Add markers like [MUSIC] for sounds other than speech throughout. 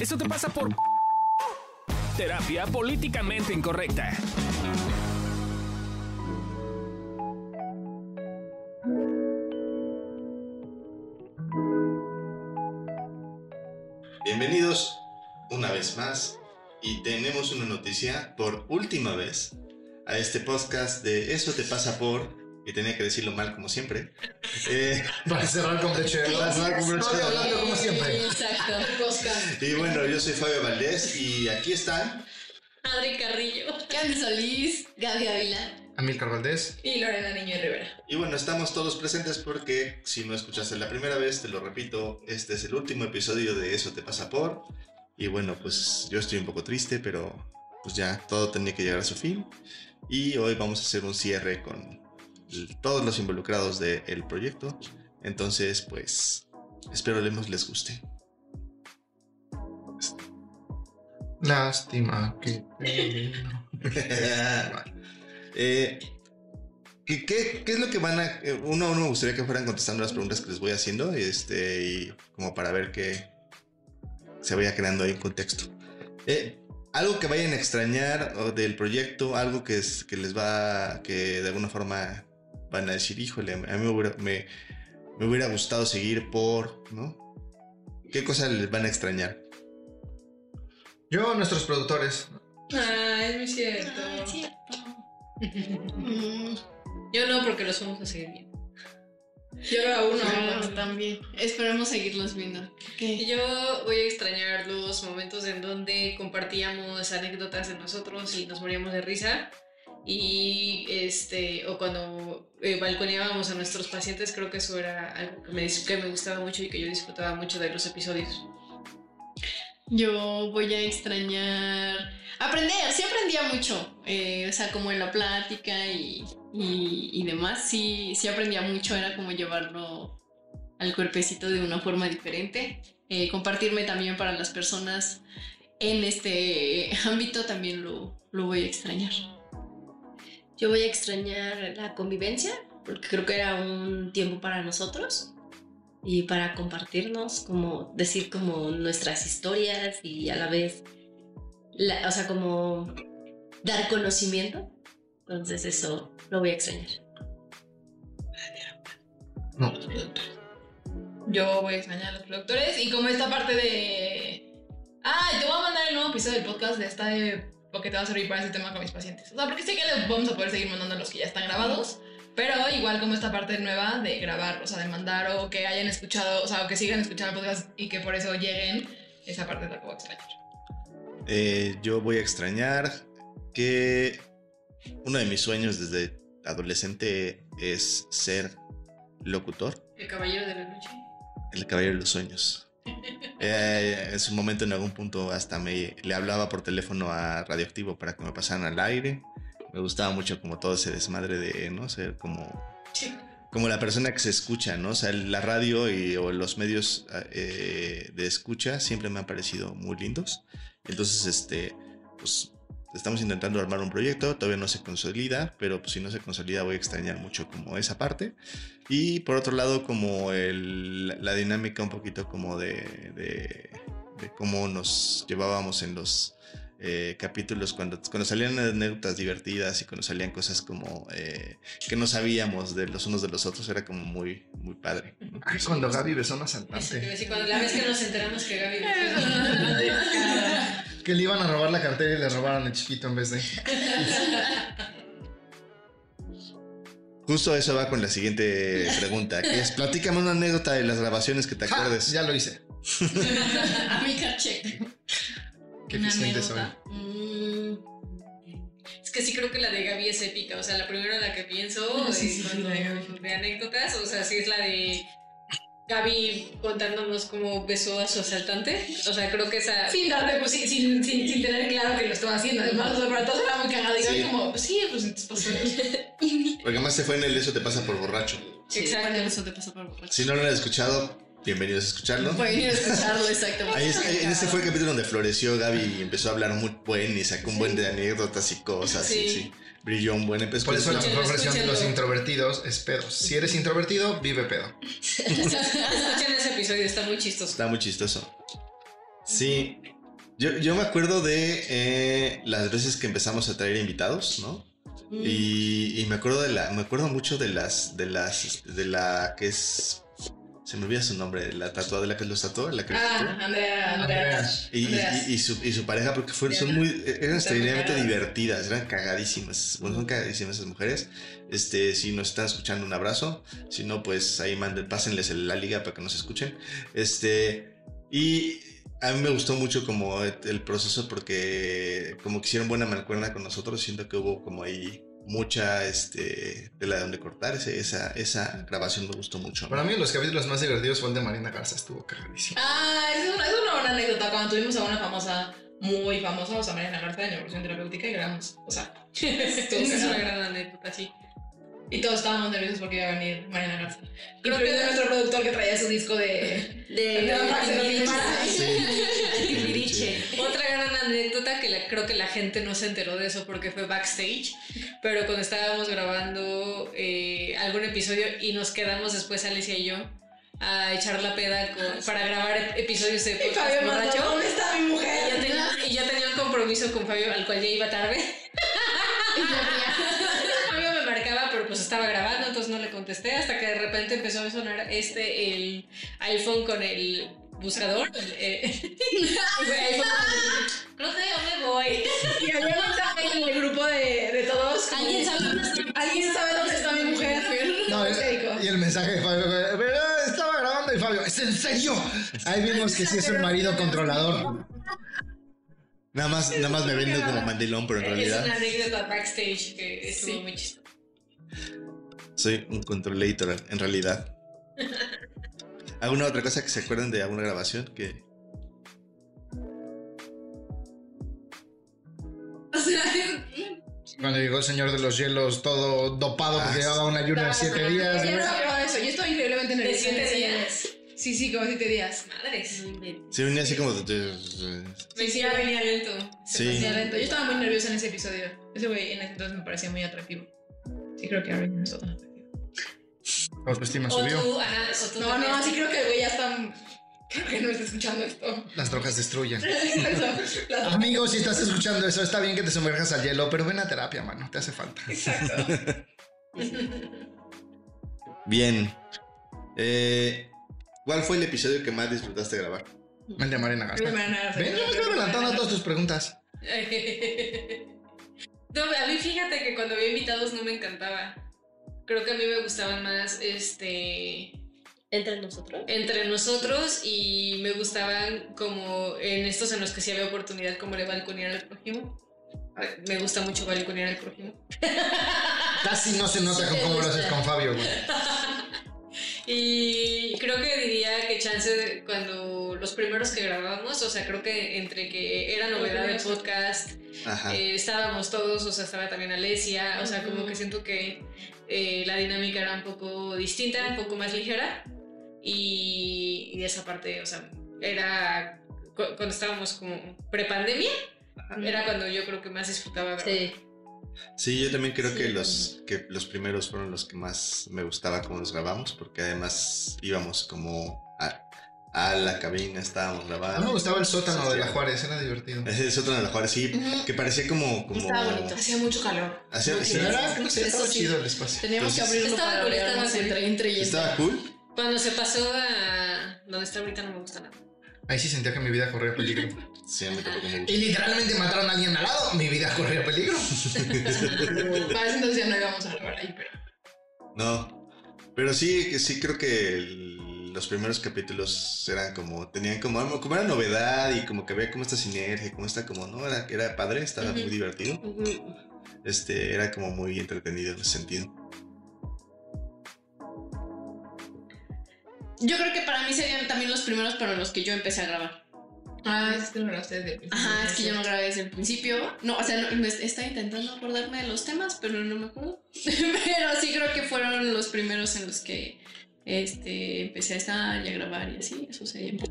Eso te pasa por terapia políticamente incorrecta. Bienvenidos una vez más y tenemos una noticia por última vez a este podcast de Eso te pasa por y tenía que decirlo mal como siempre. Eh, [LAUGHS] para cerrar con broche Para cerrar con broche hablando como siempre. Exacto. Y bueno, yo soy Fabio Valdés y aquí están. Adri Carrillo. Candy Solís. Gaby Ávila. Amilcar Valdés. Y Lorena Niño Rivera. Y bueno, estamos todos presentes porque si no escuchaste la primera vez, te lo repito, este es el último episodio de Eso te pasa por. Y bueno, pues yo estoy un poco triste, pero pues ya todo tenía que llegar a su fin. Y hoy vamos a hacer un cierre con todos los involucrados del proyecto. Entonces, pues, espero les, les guste. Lástima que... [LAUGHS] eh, ¿qué, qué, qué, es lo que van a... Uno, uno me gustaría que fueran contestando las preguntas que les voy haciendo, este, y como para ver que se vaya creando ahí un contexto. Eh, algo que vayan a extrañar del proyecto, algo que, es, que les va, que de alguna forma van a decir, híjole, a mí me hubiera, me, hubiera gustado seguir por, ¿no? ¿Qué cosas les van a extrañar? Yo, nuestros productores. Ah, es muy cierto. [LAUGHS] Yo no, porque los vamos a seguir viendo. Yo aún no. también. Esperemos seguirlos viendo. Yo voy a extrañar los momentos en donde compartíamos anécdotas de nosotros y nos moríamos de risa y este o cuando eh, balconeábamos a nuestros pacientes creo que eso era algo que me, que me gustaba mucho y que yo disfrutaba mucho de los episodios. Yo voy a extrañar aprender sí aprendía mucho eh, o sea como en la plática y, y, demás sí sí aprendía mucho era como llevarlo al cuerpecito de una forma diferente eh, compartirme también para las personas en este ámbito también lo, lo voy a extrañar yo voy a extrañar la convivencia, porque creo que era un tiempo para nosotros y para compartirnos, como decir como nuestras historias y a la vez, o sea, como dar conocimiento. Entonces eso lo voy a extrañar. No. Yo voy a extrañar a los productores y como esta parte de... Ah, te voy a mandar el nuevo episodio del podcast de esta de que te va a servir para ese tema con mis pacientes. O sea, porque sé que le vamos a poder seguir mandando los que ya están grabados, pero igual como esta parte nueva de grabar, o sea, de mandar o que hayan escuchado, o sea, o que sigan escuchando el podcast y que por eso lleguen, esa parte la voy a extrañar. Eh, yo voy a extrañar que uno de mis sueños desde adolescente es ser locutor. El caballero de la noche. El caballero de los sueños. [LAUGHS] Eh, en su momento, en algún punto, hasta me le hablaba por teléfono a Radioactivo para que me pasaran al aire. Me gustaba mucho como todo ese desmadre de, ¿no? Ser como... Como la persona que se escucha, ¿no? O sea, la radio y, o los medios eh, de escucha siempre me han parecido muy lindos. Entonces, este, pues estamos intentando armar un proyecto, todavía no se consolida, pero pues si no se consolida voy a extrañar mucho como esa parte. Y por otro lado, como el, la dinámica un poquito como de, de, cómo nos llevábamos en los eh, capítulos cuando, cuando salían anécdotas divertidas y cuando salían cosas como eh, que no sabíamos de los unos de los otros, era como muy, muy padre. cuando Gaby besó a un asaltante. cuando la vez que nos enteramos que Gaby besó [LAUGHS] que le iban a robar la cartera y le robaron el chiquito en vez de. [LAUGHS] Justo eso va con la siguiente pregunta, que es platícame una anécdota de las grabaciones que te acuerdes. Ya lo hice. [LAUGHS] Amiga, check. Qué eficiente soy. Mm. Es que sí creo que la de Gaby es épica. O sea, la primera la que pienso [LAUGHS] de anécdotas, o sea, sí es la de Gaby contándonos cómo besó a su asaltante. O sea, creo que esa. Sin darle, pues, sin, sin, sin, tener claro que lo estaba haciendo. Además, para todos era muy cagado. Y como, pues sí, pues entonces pasó. [LAUGHS] Porque más se fue en el Eso te pasa por borracho. Sí, Exacto. En el Eso te pasa por borracho. Si no lo han escuchado, bienvenidos a escucharlo. Bienvenidos a escucharlo, exactamente. Ahí en ese fue el capítulo donde floreció Gaby y empezó a hablar muy buen y sacó un buen de anécdotas y cosas. Sí. sí brilló un buen episodio. Por eso la mejor versión de los introvertidos es pedos. Si eres introvertido, vive pedo. [LAUGHS] Escuchen ese episodio, está muy chistoso. Está muy chistoso. Sí. Yo, yo me acuerdo de eh, las veces que empezamos a traer invitados, ¿no? Mm. Y, y me acuerdo de la, me acuerdo mucho de las, de las, de la que es, se me olvida su nombre, la tatuada de la que los tatuó, la que tatuó. Ah, Andrea, Andrea. Y, su, y su pareja, porque fueron, son muy, eran extraordinariamente divertidas, eran cagadísimas. Bueno, son cagadísimas esas mujeres. Este, si nos están escuchando, un abrazo. Si no, pues ahí manden, pásenles la liga para que nos escuchen. Este, y a mí me gustó mucho como el, el proceso porque como que hicieron buena mancuerna con nosotros. Siento que hubo como ahí mucha este, tela de donde cortar. Ese- esa, esa grabación me gustó mucho. Para mí los capítulos más divertidos fue el de Marina Garza, estuvo cagadísimo. Ah, es una, es una buena anécdota. Cuando tuvimos a una famosa, muy famosa, o sea, Mariana Garza de Evolución Terapéutica, y grabamos, o sea, [LAUGHS] Es una gran anécdota, sí. Y todos estábamos nerviosos porque iba a venir Mariana Garza. Creo que- nuestro productor que traía su disco de. De, [LAUGHS] de Antrax en los Timbiriche. Timbiriche. Timbiriche. Anécdota que la- creo que la gente no se enteró de eso porque fue backstage, pero cuando estábamos grabando eh, algún episodio y nos quedamos después Alicia y yo a echar la peda con- para grabar episodios de Y podcast borracho. ¿dónde está mi Y ya, mujer? tenía, y ya tenía un compromiso con Fabio al cual ya iba tarde. [LAUGHS] Fabio me marcaba, pero pues estaba grabando, entonces no le contesté hasta que de repente empezó a sonar este, el iPhone con el buscador. [LAUGHS] eh, [LAUGHS] [LAUGHS] no sé, yo me voy. Y había un mensaje en el grupo de, de todos. ¿Alguien sabe dónde está? ¿Alguien sabe dónde está mi mujer? No, Histérico. y el mensaje de Fabio, fue, pero estaba grabando y Fabio, ¿es en serio? Ahí vimos que sí es un marido controlador. Nada más, nada más me vendo como mandilón, pero en Es realidad una anécdota backstage que estuvo Sí. muy chistosa. soy un controlator en realidad. ¿Alguna otra cosa que se acuerden de alguna grabación? Que O sea, Cuando llegó el señor de los hielos todo dopado porque Ah, llevaba un ayuno de siete días. Yo no de eso. Yo estoy increíblemente ¿De nerviosa. siete Sí, días? Sí, sí, como siete días. Madres. se venía así como... Me sí, ya venía lento. Se Sí. Sí, lento. Yo estaba muy nerviosa en ese episodio. Ese güey en ese entonces me parecía muy atractivo. Sí, creo que ahora no está tan atractivo. La autoestima O subió. tú, ajá, o tú No, también. no, sí creo que el güey ya está. Creo que no está escuchando esto. Las drogas destruyen. [LAUGHS] Las- [LAUGHS] Amigo, si estás escuchando eso, está bien que te sumerjas al hielo, pero ven a terapia, mano, te hace falta. Exacto. [LAUGHS] Bien. Eh, ¿Cuál fue el episodio que más disfrutaste grabar? El de Marina Garza. Ven, yo me estoy adelantando a todas tus preguntas. No, a mí fíjate que cuando había invitados no me encantaba. Creo que a mí me gustaban más este Entre nosotros. entre nosotros y me gustaban como en estos en los que sí había oportunidad como de balconear al prójimo. Me gusta mucho balconear al prójimo. [LAUGHS] Casi no se nota Sí cómo lo haces con Fabio, güey. [LAUGHS] Y creo que diría que chance cuando los primeros que grabábamos, o sea, creo que entre que era novedad el podcast, Ajá. eh, estábamos todos, o sea, estaba también Alesia, o sea, como que siento que eh, la dinámica era un poco distinta, un poco más ligera, y, y esa parte, o sea, era cu- cuando estábamos como prepandemia, era cuando yo creo que más disfrutaba. Sí. Sí, yo también creo Sí, que los que los primeros fueron los que más me gustaba cómo los grabamos, porque además íbamos como a, la cabina, estábamos A mí me grabando. gustaba el sótano de la Juárez, era divertido. Ese es otro de los mejores, sí, Ujú. que parecía como... como Estaba bonito. Hacía mucho calor. hacía- sí, Pero era, no sé, estaba sí. chido el espacio. Teníamos que Entonces- abrirlo Estaba para cool, estaba cool. entre, entre y estaba cool. Cuando se pasó a donde está ahorita no me gusta nada. Ahí sí sentía que mi vida corría peligro. Sí, a mí tampoco me Y gusta. literalmente mataron a alguien al lado, mi vida corría peligro. [LAUGHS] Para ese entonces ya no íbamos a grabar ahí, pero. No, pero sí, que sí creo que el- los primeros capítulos eran como, tenían como, como era novedad y como que había como esta sinergia, como esta como, no, era, era padre, estaba muy divertido. Este, era como muy entretenido en ese sentido. Yo creo que para mí serían también los primeros, pero los que yo empecé a grabar. Ah, es que lo grabaste desde el principio. Ajá, es que yo no grabé desde el principio. No, o sea, no, me estaba intentando acordarme de los temas, pero no me acuerdo. [LAUGHS] pero sí creo que fueron los primeros en los que este, empecé a estar y a grabar y así. Eso sería.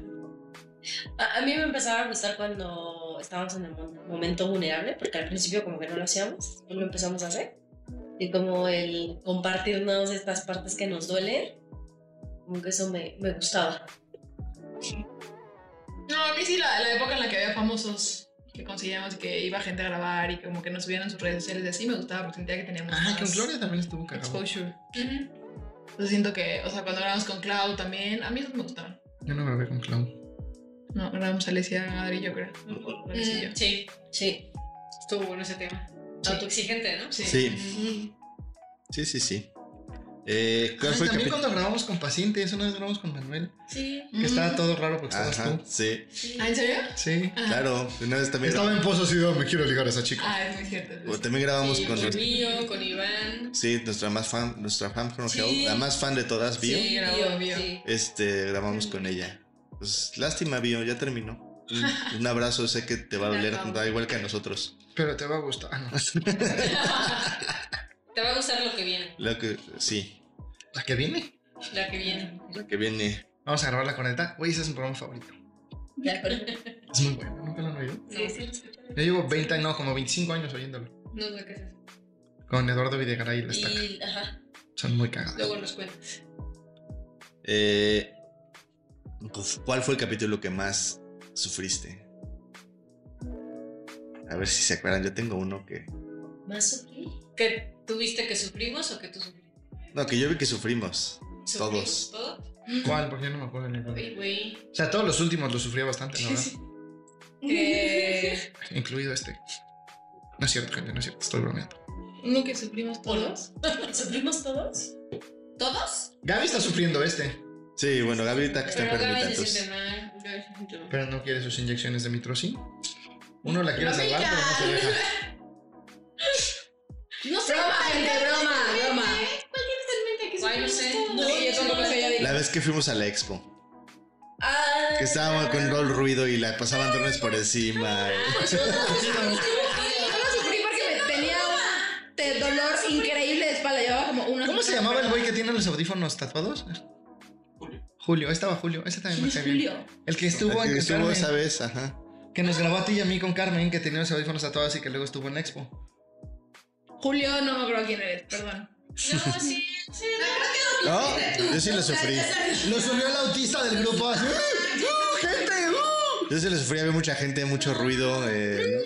A, a mí me empezaba a gustar cuando estábamos en el mo- momento vulnerable, porque al principio como que no lo hacíamos, pues lo empezamos a hacer. Y como el compartirnos estas partes que nos duelen, como que eso me, me gustaba. No, a mí sí, la, la época en la que había famosos que conseguíamos que iba gente a grabar y como que nos subían en sus redes sociales y así me gustaba porque sentía que teníamos Ah, más con Gloria también estuvo cagado. exposure. Entonces siento que, o sea, cuando grabamos con Cloud también, a mí esos me gustaban. Yo no grabé con Clown. No, grabamos Alesia, Adri, yo creo. Mm, sí, Sí. estuvo bueno ese tema. Autoexigente, ¿no? Sí. Sí, sí, sí, sí. Eh, ¿Cuál Ay, fue también cuando grabamos con pacientes, una vez grabamos con Manuel. Sí. Que estaba todo raro porque estabas Ajá, tú. sí, ¿Ah, en serio? Sí. claro. Una vez también, Estaba en Pozo Ciudad, me quiero ligar a esa chica. Ah, es muy cierto. o también grabamos Sí, con... conmigo, con Iván. Sí, nuestra más fan, nuestra fan from Sí. Hell, la más fan de todas, Bio. Sí, grabó, vio. Sí. Este, grabamos con ella. Pues lástima, Bio, ya terminó. Un, un abrazo, sé que te va a [LAUGHS] doler, da igual que a nosotros. Pero te va a gustar. [LAUGHS] [LAUGHS] Te va a gustar lo que viene. Lo que, sí, La que viene. La que viene. lo que viene. Vamos a grabar la corneta. Güey, ese es mi programa favorito. Ya, pero- Es muy bueno. ¿Nunca lo han oído? Sí, sí. Yo llevo 20, no, como 25 años oyéndolo. No sé qué es eso. Con Eduardo Videgaray y la estaca. Y, ajá. Son muy cagados. Luego nos cuentas. Eh, pues, ¿Cuál fue el capítulo que más sufriste? A ver si se acuerdan, yo tengo uno que... ¿Más sufrí? ¿Que tuviste que sufrimos o que tú sufriste? No, que yo vi que sufrimos. ¿Sufrimos Todos. ¿Todos? ¿Cuál? Porque yo no me acuerdo ni cuál. Uy, güey. O sea, todos los últimos los sufría bastante, verdad. Eh, [LAUGHS] Incluido este. No es cierto, gente, no es cierto. Estoy bromeando. Uno que sufrimos todos. [LAUGHS] ¿Sufrimos todos? ¿Todos? Gaby está sufriendo este, Sí, bueno, Gaby ahorita que está enfermita, se entonces... siente mal. Gaby se siente mal. pero no quiere sus inyecciones de mitrocin. Uno la quiere salvar, pero no se deja. No sé. Broma, gente, broma, broma. Guay, no sé. No, yo tampoco sé. La vez que fuimos a la expo, Ah, que estábamos con todo el ruido y la pasaban drones por encima. Yo lo sufrí porque me tenía un dolor increíble de espalda. Llevaba como una. ¿Cómo se llamaba el güey que tiene los audífonos tatuados? Julio. Julio, ahí estaba Julio. Ese también me bien. Julio. El que estuvo Que en estuvo Carmen, esa vez, ajá. Que nos grabó a ti y a mí con Carmen, que tenía los audífonos tatuados y que luego estuvo en Expo. Julio, no me acuerdo quién eres, perdón. No, sí. sí No, yo sí lo sufrí. Lo subió el autista del grupo así. ¡Uh, uh, gente! ¡Uh! Yo sí lo sufrí, había mucha gente, mucho ruido. eh,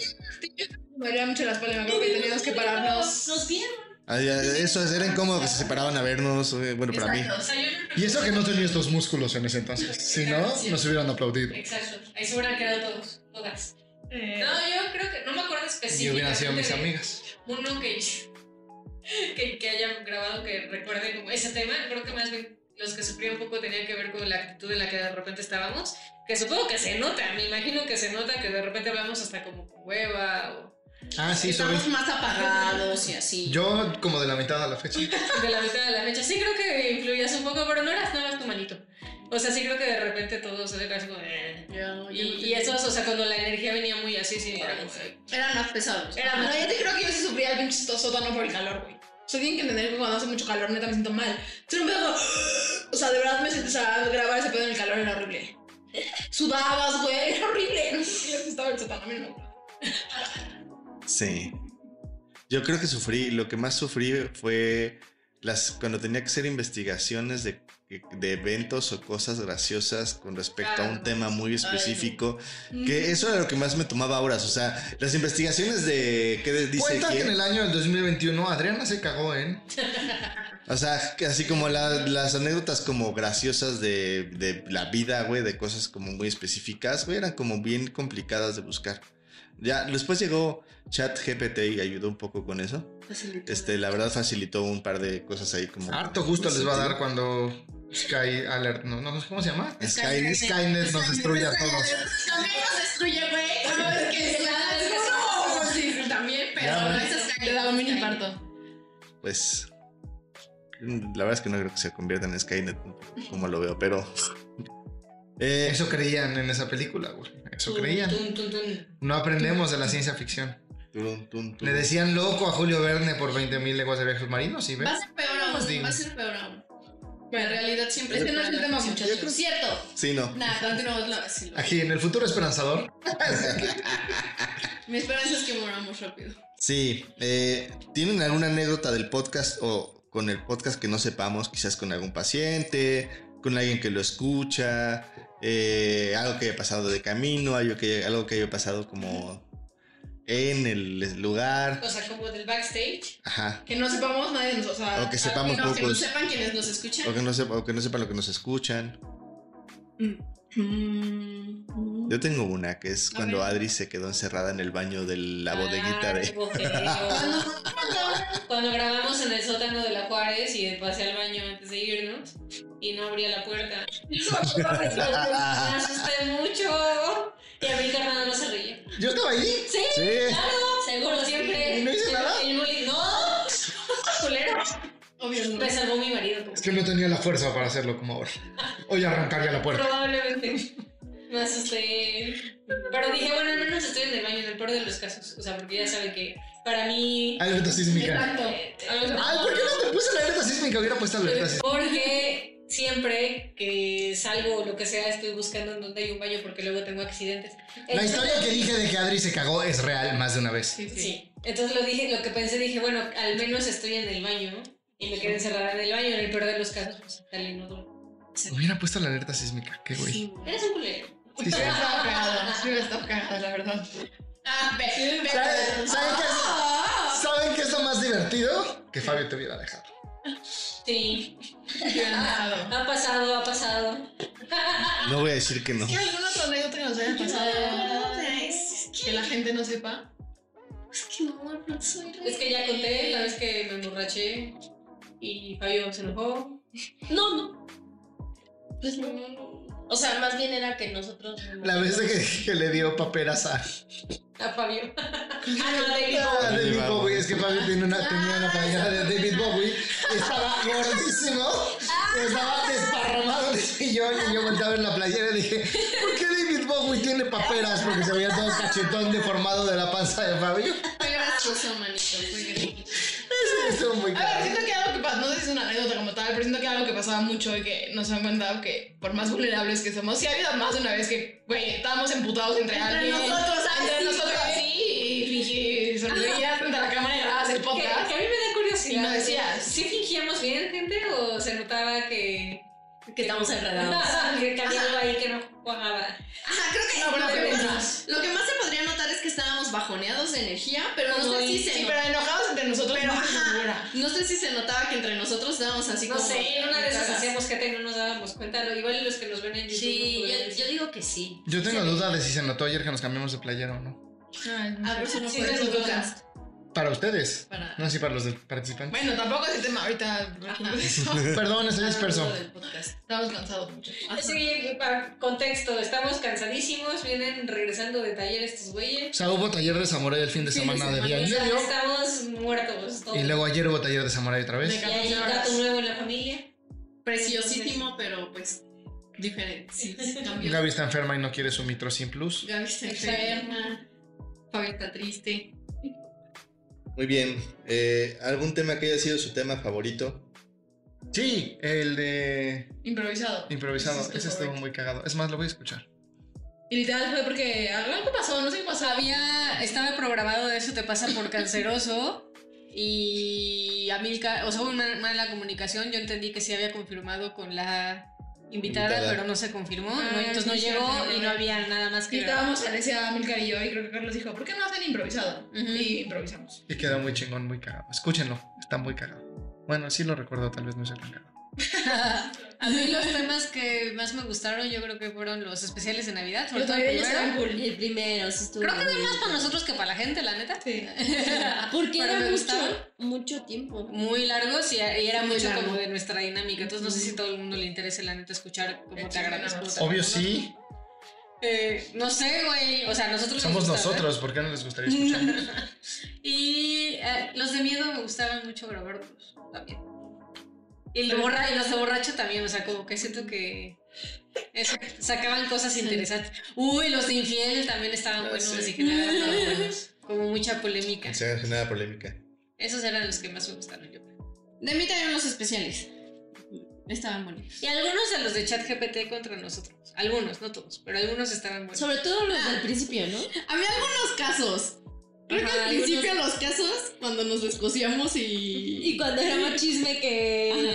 Me dolía mucho la espalda, me acuerdo que teníamos que pararnos. Nos vieron. había- eso era incómodo que se separaban a vernos. eh, Bueno, para mí. O sea, no Y eso que no tenía estos músculos en ese entonces. Si no, nos hubieran aplaudido. Exacto. Ahí se hubieran quedado todos. Todas. Eh, No, yo creo que. No me acuerdo Y específicamente. hubieran sido mis amigas. Uno que, [LAUGHS] que, que haya grabado que recuerde como ese tema. Creo que más bien los que sufrían un poco tenían que ver con la actitud en la que de repente estábamos. Que supongo que se nota. Me imagino que se nota que de repente hablamos hasta como con hueva o Ah, sí. Estamos más apagados y así. Yo como de la mitad a la fecha. [LAUGHS] de la mitad de la fecha. Sí creo que influías un poco, pero no eras nada más tu manito. O sea, sí creo que de repente todo se deja así como... eh. Yo- yo Y, no y tenía- eso, o sea, cuando la energía venía muy así, sí, era como... Eran más pesados. Era No, más... yo te creo que yo sí sufría el pinche sótano por el calor, güey. O sea, tienen que entender que cuando hace mucho calor, neta, me siento mal. Entonces, me como... [GASPS] O sea, de verdad me siento, o sea, grabar ese pedo en el calor era horrible. [LAUGHS] Sudabas, güey, [LAUGHS] era horrible. No sé qué les gustaba el sótano, a mí no. Sí. Yo creo que sufrí, lo que más sufrí fue las cuando tenía que hacer investigaciones de, de eventos o cosas graciosas con respecto a un tema muy específico. Que eso era lo que más me tomaba horas. O sea, las investigaciones de qué dice Cuenta que quién. en el año del 2021 Adriana se cagó en. O sea, que así como la- las anécdotas como graciosas de, de la vida, güey, de cosas como muy específicas, güey, eran como bien complicadas de buscar. Ya, después llegó ChatGPT y ayudó un poco con eso. Este, la verdad facilitó un par de cosas ahí como... Harto gusto les va a dar cuando Sky Alert, no, no, ¿cómo se llama? Skynet. Skynet nos destruye a todos. También nos destruye, güey. [LAUGHS] No, es que sí, sí, también, pero Ya, no es Te daba un mini infarto. Pues... La verdad es que no creo que se convierta en Skynet como lo veo, pero... [LAUGHS] Eh, Eso creían en esa película, güey. Eso creían. Tun, tun, tun. No aprendemos de la ciencia ficción. Le decían loco a Julio Verne por 20.000 leguas de viajes submarinos, ¿sí Va ves? a ser peor aún. digo. Va a ser peor aún. En realidad siempre Este no es el tema, muchachos. Cierto. Sí, no. Nada, continuamos la sí, lo- Aquí en el futuro esperanzador. Mi esperanza es que moramos rápido. Sí, eh, ¿tienen alguna anécdota del podcast o con el podcast que no sepamos? Quizás con algún paciente, con alguien que lo escucha, eh, algo que haya pasado de camino, algo que, algo que haya pasado como en el lugar. O sea, como del backstage. Ajá. Que no sepamos nadie, o sea, O que sepamos No, que no pocos. sepan quienes nos escuchan. O que, no sepa, o que no sepan lo que nos escuchan. Mm. Yo tengo una que es cuando. Adri se quedó encerrada en el baño de la bodeguita Ah, de. qué [LAUGHS] feo. [LAUGHS] Cuando grabamos en el sótano de la Juárez y pasé al baño antes de irnos y no abría la puerta. [LAUGHS] Me asusté mucho. Y a mi carnal no se reía. Yo estaba ahí. Sí, Sí. claro, seguro siempre. ¿Y no hice nada? El no, culero. Obvio no. Me salvó mi marido. como Es que no tenía la fuerza para hacerlo como ahora. Hoy arrancaría la puerta. Probablemente. [LAUGHS] Me asusté. Pero dije, bueno, al menos estoy en el baño, en el peor de los casos. O sea, porque ya saben que para mí. Alerta sísmica. Exacto. Ay, ¿por qué no te puse la alerta sísmica? Hubiera puesto alerta sísmica. Porque siempre que salgo o lo que sea, estoy buscando en donde hay un baño porque luego tengo accidentes. La historia que dije de que Adri se cagó es real más de una vez. Sí, sí. Sí. Entonces lo dije, lo que pensé, dije, bueno, al menos estoy en el baño y me quedé encerrada en el baño. En el peor de los casos, pues está el inodoro. Hubiera puesto la alerta sísmica. Qué güey. Eres un culero. Sí, Sí, sí. estaba cagada. Sí, estaba cagada, la verdad. Ah, ve, ve. ¿Saben, saben qué es, ¿Saben qué es lo más divertido? Que Fabio te hubiera dejado. Sí. Ha pasado, ha pasado. No voy a decir que no. ¿Qué alguna otra anécdota que nos haya pasado? O sea, es, es Que la gente no sepa. Es que no, no soy Es que ya conté la vez que me emborraché y Fabio se enojó. No, no. Pues no. O sea, más bien era que nosotros. La vez que, que le dio paperas a, A Fabio. [LAUGHS] ah, no, David a Bowie. David Bowie. Es que Fabio tiene una, tenía una playera de David Bowie. Estaba gordísimo. Estaba desparramado de sillón. Y yo volteaba en la playera y dije: ¿Por qué David Bowie tiene paperas? Porque se veía todo cachetón deformado de la panza de Fabio. Fue gracioso, manito. Fue gracioso. Ese [LAUGHS] estuvo muy A ver, siento que algo que pasa, no sé si es una anécdota como tal, pero siento que algo que pasaba mucho y que nos han contado que por más vulnerables que somos, sí ha habido más de una vez que, güey, estábamos emputados entre, Entre alguien. nosotros, ah, entre sí, nosotros así y fingí sonreías frente a la cámara y grababas el Que, podcast. que a mí me da curiosidad. Y no decías. ¿Sí fingíamos bien, gente? ¿O se notaba que. Que estamos enredados. que que había algo ahí que no cuajaba? Ajá, creo que No, pero lo, ¿qué que lo que más se podría notar es que estábamos bajoneados de energía, pero no sé si se Sí, no- pero enojados entre nosotros. pero, no ajá, no sé si se notaba que entre nosotros estábamos así No como. sé, en una de esas hacíamos gente y no nos dábamos cuenta. Lo- Igual los que nos ven en YouTube. Sí, nos yo, digo que sí. Yo tengo duda de si se notó ayer que nos cambiamos de playera o no. Ay, no A ver si no Sí, sí, sí. Para ustedes. Para. No sé si para los participantes. Bueno, tampoco es el tema ahorita. [LAUGHS] Perdón, estoy disperso. Estamos cansados mucho. Sí, para contexto, estamos cansadísimos, vienen regresando de taller estos O güeyes. sea, hubo taller de samurai el fin de semana de día y O medio. estamos muertos todos. Y luego ayer hubo taller de samurai otra vez. Y hay 14 un gato nuevo en la familia. Preciosísimo, pero pues diferente. Sí, sí. Gaby está enferma y no quiere su Mitrocin Plus. Gaby está enferma. Fabi está triste. Muy bien. eh, ¿Algún tema que haya sido su tema favorito? Sí, el de Improvisado. improvisado. Ese es Ese estuvo muy cagado. Es más, lo voy a escuchar. Y literal fue porque algo pasó, no sé qué pasó. Había, estaba programado de eso te pasa por canceroso y a Milka, o sea, hubo una mala comunicación, yo entendí que sí había confirmado con la invitada, Invitada. pero no se confirmó, Ah, ¿no? entonces no sí, llegó y no había nada más que grabar. estábamos Alesia, Milcar y yo, y creo que Carlos dijo, ¿por qué no hacen improvisado? Y improvisamos. Y quedó muy chingón, muy cagado. Escúchenlo, está muy cagado. Bueno, sí lo recuerdo, tal vez no sea tan cagado. [LAUGHS] A mí los temas que más me gustaron yo creo que fueron los especiales de Navidad, sobre Yo todo el todavía primero. estaban cool. El primero, sí estuvo Creo que no muy más para nosotros que para la gente, la neta. Sí. [LAUGHS] Porque Pero era me mucho, mucho tiempo. Muy largos y, y era Muy mucho largo. como de nuestra dinámica. Entonces no sé si a todo el mundo le interese la neta escuchar cómo te te Obvio sí, Eh, no sé, güey. O sea, nosotros nos somos gusta, nosotros, ¿por qué no les gustaría escuchar? ¿verdad? [LAUGHS] Y eh, los de miedo me gustaban mucho grabarlos también. Y, borra- y los de borracho también, o sea, como que siento que eso, sacaban cosas interesantes. Uy, los de infiel también estaban Ah, buenos sí. y generaban como buenos, como mucha polémica. Se genera polémica. Esos eran los que más me gustaron, yo creo. De mí también los especiales. Estaban bonitos. Y algunos de los de chat GPT contra nosotros. Algunos, no todos, pero algunos estaban buenos. Sobre todo los del principio, ¿no? [LAUGHS] Había algunos casos. Creo que al principio los casos, cuando nos descosíamos y. Y cuando era más chisme que.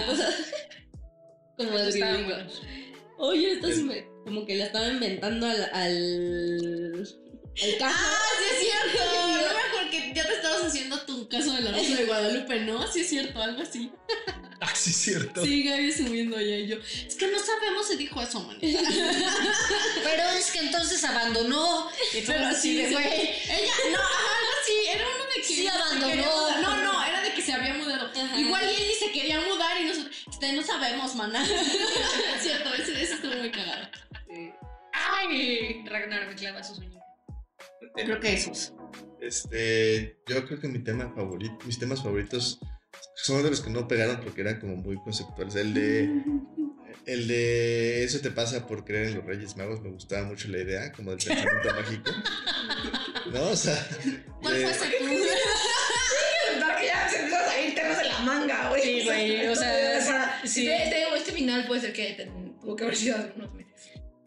Como [LAUGHS] de estaban ridículo. buenos. Oye, esto sí me. como que la estaba inventando al, al, el caso. Ah, sí es cierto. [LAUGHS] No me acuerdo que ya te estabas haciendo tu caso de la Rosa de Guadalupe, ¿no? Sí es cierto, algo así. [LAUGHS] [LAUGHS] Sí, es cierto. Sí, Gaby subiendo allá y yo. Es que no sabemos si dijo eso, man. [LAUGHS] Pero es que entonces abandonó. Y todo Pero así sí, de, sí. güey. Ella, [LAUGHS] no, ajá, algo así. Era uno de que. Sí, se abandonó. quería. No, no, era de que se había mudado. Ajá. Igual y él ni se quería mudar y nosotros. Este, no sabemos, maná. es cierto, ese, ese estuvo muy cagado. Ay, Ragnar me clava sus uñas. Creo que esos. Este, yo creo que mi tema favorito, mis temas favoritos son de los que no pegaron porque eran como muy conceptuales. El de, [LAUGHS] el de eso te pasa por creer en los Reyes Magos, me gustaba mucho la idea, como del pensamiento [LAUGHS] mágico. ¿No? O sea, ¿Cuál eh, fue ese tú? Verdad que ya se empezó a salir temas de la manga, güey. Sí, güey, o sea, [LAUGHS] sí. Este, este, este final puede ser que te- tuvo que haber sido hace unos meses.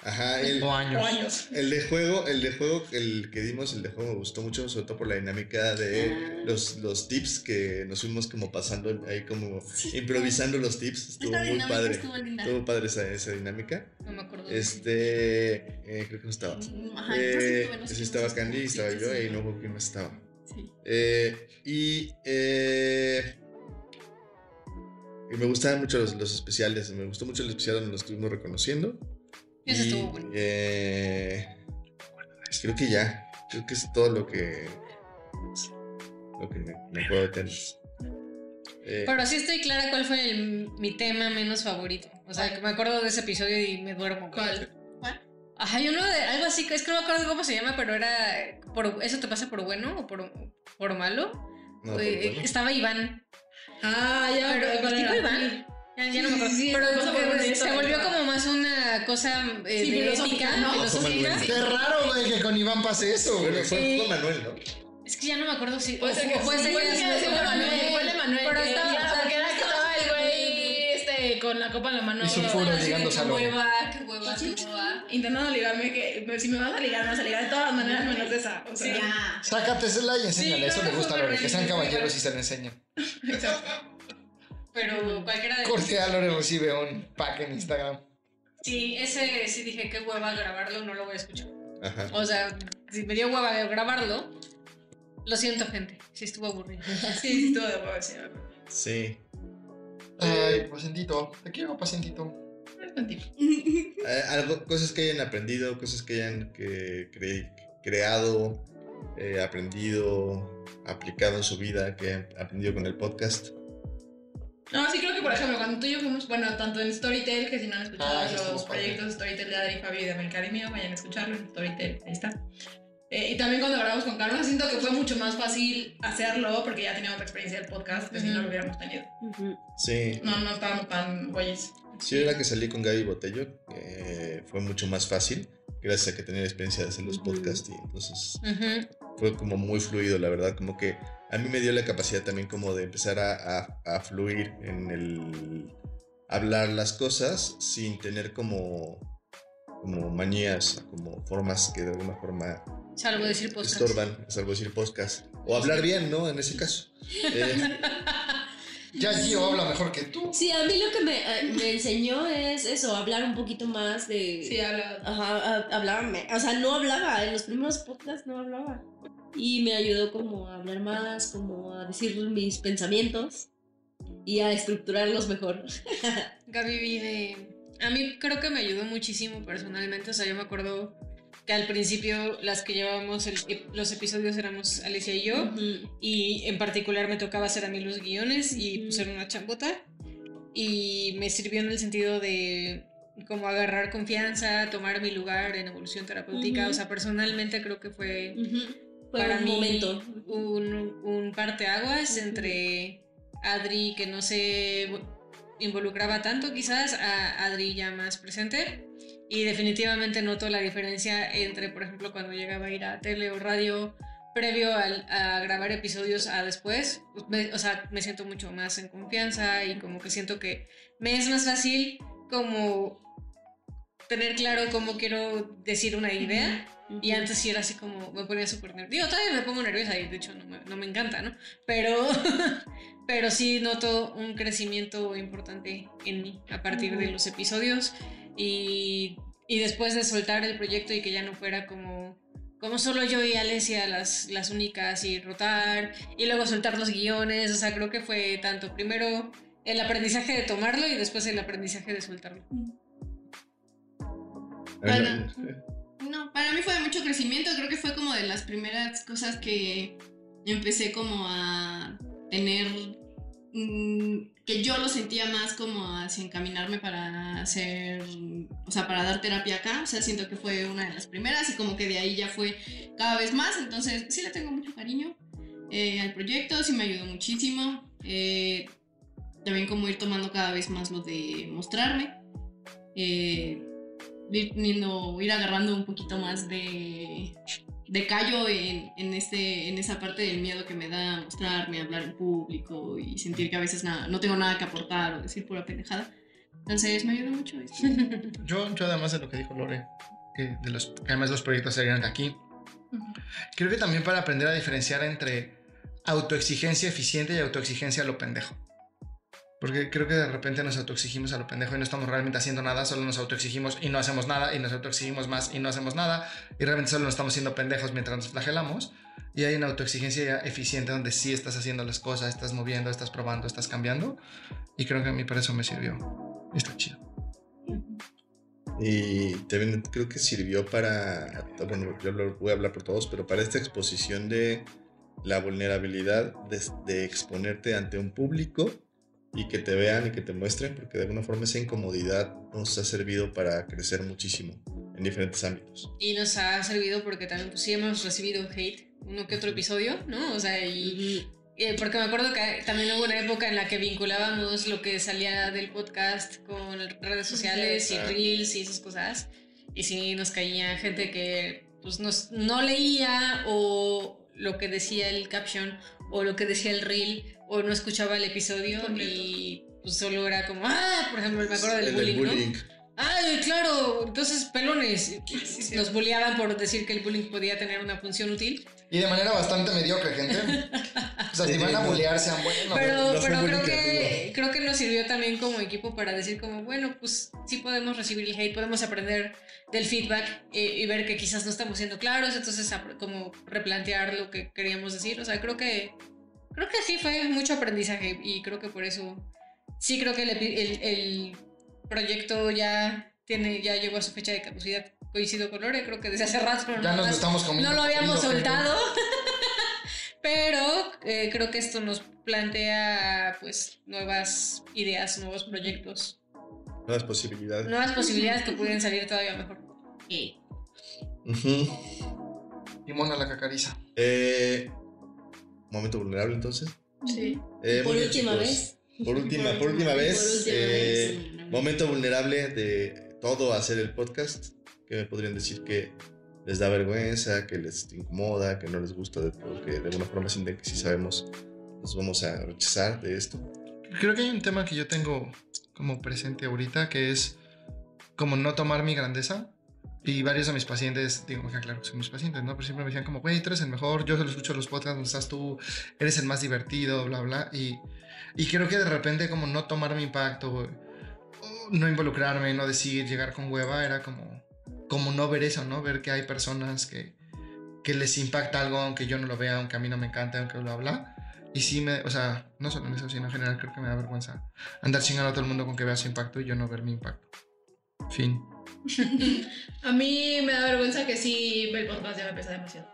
Ajá, el, O O años. el de juego, el de juego, el que dimos, el de juego me gustó mucho, sobre todo por la dinámica de los, los tips que nos fuimos como pasando ahí como improvisando los tips. Estuvo Esta muy padre. estuvo linda. Estuvo padre esa, esa dinámica. No me acuerdo. Este, eh, creo que no estaba. Ajá, Eh, no sí estaba Candy estaba Sí, yo sí, y hubo quién más estaba. Sí. Eh, y, eh, y me gustaban mucho los, los especiales. Me gustó mucho el especial donde los estuvimos reconociendo. Ese Y, estuvo bueno. eh, creo que ya. Creo que es todo lo que. Lo que me, me puedo detener. Eh, Pero sí estoy clara cuál fue el- mi tema menos favorito. O sea, que me acuerdo de ese episodio y me duermo. ¿Cuál? Ajá, yo no de algo así, es que no me acuerdo cómo se llama, pero era por eso te pasa por bueno o por, por malo. no, Eh, bueno. Estaba Iván. Ah, ya. Pero ¿cuál tipo era? Iván. Ya, ya no me acuerdo. Sí, sí, pero bueno, se está volvió como más una cosa eh, Sí, de filosófica, ética, ¿no? filosófica. Qué raro, güey, que con Iván pase eso. Bueno, fue, Sí. fue Manuel, ¿no? Es que ya no me acuerdo si. Puede ser que sido sea Manuel, Manuel. fue de Manuel. Pero que- estaba, ya, o sea, porque era que estaba el güey este con la copa en la mano. Y sulfuro Así de, ligándose a hueva, qué hueva, qué hueva. Intentando ligarme, que me- si me vas a ligar, me vas a ligar de todas maneras menos de esa. O sea, Ya. Sácatesela y enséñale, Sí, eso no, le gusta a no, Lore, no, que sean no, no, caballeros no. y se le enseñan. [LAUGHS] Pero cualquiera de Corte a Lore recibe un pack en Instagram. Sí, ese sí dije qué hueva grabarlo, no lo voy a escuchar. Ajá. O sea, si me dio hueva grabarlo, lo siento, gente. Sí estuvo aburrido. [LAUGHS] sí, sí, todo de huevo, sí. Sí. Ay, pacientito, te quiero, pacientito. Es contigo. [LAUGHS] Eh, algo, cosas que hayan aprendido, cosas que hayan que cre- creado, eh, aprendido, aplicado en su vida, que hayan aprendido con el podcast. No, sí creo que por ejemplo cuando tú y yo fuimos, bueno, tanto en Storytel, que si no han escuchado Ah, los proyectos Storytel de Adri Fabi y de y mío, vayan a escucharlo en Storytel, ahí está. Eh, y también cuando grabamos con Carlos, siento que fue mucho más fácil hacerlo porque ya teníamos la experiencia del podcast que si no lo hubiéramos tenido. Sí. No, no estábamos tan güeyes. Sí, era que salí con Gaby Botello, eh, fue mucho más fácil, gracias a que tenía la experiencia de hacer los Ujú. podcasts y entonces fue como muy fluido, la verdad, como que a mí me dio la capacidad también como de empezar a, a- a fluir en el hablar las cosas sin tener como, como manías, como formas que de alguna forma Salvo decir podcast. estorban, salvo decir podcast. O hablar bien, ¿no? En ese caso. Eh, [LAUGHS] Ya Gio habla mejor que tú. Sí, a mí lo que me, eh, me enseñó es eso, hablar un poquito más de... Sí, habla. Ajá, a- hablaba, o sea, no hablaba, en los primeros podcasts no hablaba. Y me ayudó como a hablar más, como a decir mis pensamientos y a estructurarlos mejor. [LAUGHS] Gaby vive. A mí creo que me ayudó muchísimo personalmente. O sea, yo me acuerdo que al principio las que llevábamos el- los episodios éramos Alicia y yo. Ujú. Y en particular me tocaba hacer a mí los guiones y pues era una chambota. Y me sirvió en el sentido de como agarrar confianza, tomar mi lugar en evolución terapéutica. O sea, personalmente creo que. Fue para un mí momento. un, un parteaguas entre Adri que no se involucraba tanto quizás a Adri ya más presente y definitivamente noto la diferencia entre por ejemplo cuando llegaba a ir a tele o radio previo al- a grabar episodios a después pues, me- o sea me siento mucho más en confianza y como que siento que me es más fácil como tener claro cómo quiero decir una idea Ujú. y antes sí era así como, me ponía súper nerviosa. Digo, todavía me pongo nerviosa y de hecho no me, no me encanta, ¿no? Pero, [LAUGHS] pero sí noto un crecimiento importante en mí a partir de Ujú. los episodios y y después de soltar el proyecto y que ya no fuera como, como solo yo y Alesia las, las únicas y rotar y luego soltar los guiones, o sea, creo que fue tanto primero el aprendizaje de tomarlo y después el aprendizaje de soltarlo. Bueno, no, para mí fue de mucho crecimiento, creo que fue como de las primeras cosas que empecé como a tener mm, que yo lo sentía más como hacia encaminarme para hacer, o sea, para dar terapia acá, o sea, siento que fue una de las primeras y como que de ahí ya fue cada vez más, entonces sí le tengo mucho cariño eh, al proyecto, sí me ayudó muchísimo, eh, también como ir tomando cada vez más lo de mostrarme, eh, ir, teniendo, ir agarrando un poquito más de, de callo en, en, este, en esa parte del miedo que me da mostrarme, hablar en público y sentir que a veces nada, no tengo nada que aportar o decir pura pendejada. Entonces me ayuda mucho esto. [LAUGHS] Yo, yo además de lo que dijo Lore, que, de los, que además los proyectos salieron de aquí, creo que también para aprender a diferenciar entre autoexigencia eficiente y autoexigencia a lo pendejo. Porque creo que de repente nos autoexigimos a lo pendejo y no estamos realmente haciendo nada, solo nos autoexigimos y no hacemos nada, y nos autoexigimos más y no hacemos nada, y realmente solo nos estamos siendo pendejos mientras nos flagelamos. Y hay una autoexigencia eficiente donde sí estás haciendo las cosas, estás moviendo, estás probando, estás cambiando. Y creo que a mí por eso me sirvió. Está chido. Y también creo que sirvió para, bueno, yo lo voy a hablar por todos, pero para esta exposición de la vulnerabilidad de, de exponerte ante un público y que te vean y que te muestren, porque de alguna forma esa incomodidad nos ha servido para crecer muchísimo en diferentes ámbitos. Y nos ha servido porque también pues, sí hemos recibido hate, uno que otro episodio, ¿no? O sea, y, y porque me acuerdo que también hubo una época en la que vinculábamos lo que salía del podcast con redes sociales y reels y esas cosas. Y sí nos caía gente que pues nos, no leía o lo que decía el caption o lo que decía el reel o no escuchaba el episodio y pues solo era como, ah, por ejemplo, me acuerdo del El bullying, bullying. ¿no? Ay, claro, entonces pelones. Nos bulleaban por decir que el bullying podía tener una función útil. Y de manera bastante mediocre, gente. O sea, si van a bullear, sean buenos. Pero, no pero bullying creo que creo que nos sirvió también como equipo para decir como, bueno, pues sí podemos recibir el hate, podemos aprender del feedback eh, y ver que quizás no estamos siendo claros, entonces como replantear lo que queríamos decir. O sea, creo que creo que sí fue mucho aprendizaje y creo que por eso sí creo que el, el- el proyecto ya tiene ya llegó a su fecha de caducidad. Coincido con Lore, creo que desde hace rato pero Ya nos estamos comiendo. no lo habíamos comiendo, soltado. [LAUGHS] Pero eh, creo que esto nos plantea pues nuevas ideas, nuevos proyectos, Nuevas posibilidades. nuevas posibilidades que pueden salir todavía mejor. Ujú. Y Mona la cacariza. Eh, momento vulnerable entonces. Sí. Eh, Por última vez. Por última, por última vez. Por última eh, vez. Momento vulnerable de todo hacer el podcast. Que me podrían decir que les da vergüenza, que les incomoda, que no les gusta de todo, que de alguna forma sienten que si sabemos nos vamos a rechazar de esto. Creo que hay un tema que yo tengo como presente ahorita que es como no tomar mi grandeza. Y varios de mis pacientes, digo, que claro que son mis pacientes, ¿no? Pero siempre me decían como, güey, tú eres el mejor, yo solo escucho los podcasts donde estás tú, eres el más divertido, bla, bla. Y, y creo que de repente como no tomar mi impacto, no involucrarme, no decir, llegar con hueva, era como, como no ver eso, ¿no? Ver que hay personas que, que les impacta algo, aunque yo no lo vea, aunque a mí no me encante, aunque bla, bla. Y sí me, o sea, no solo en eso, sino en general creo que me da vergüenza andar chingando a todo el mundo con que vea su impacto y yo no ver mi impacto. Fin. [LAUGHS] A mí me da vergüenza que sí el podcast ya me pesa demasiado.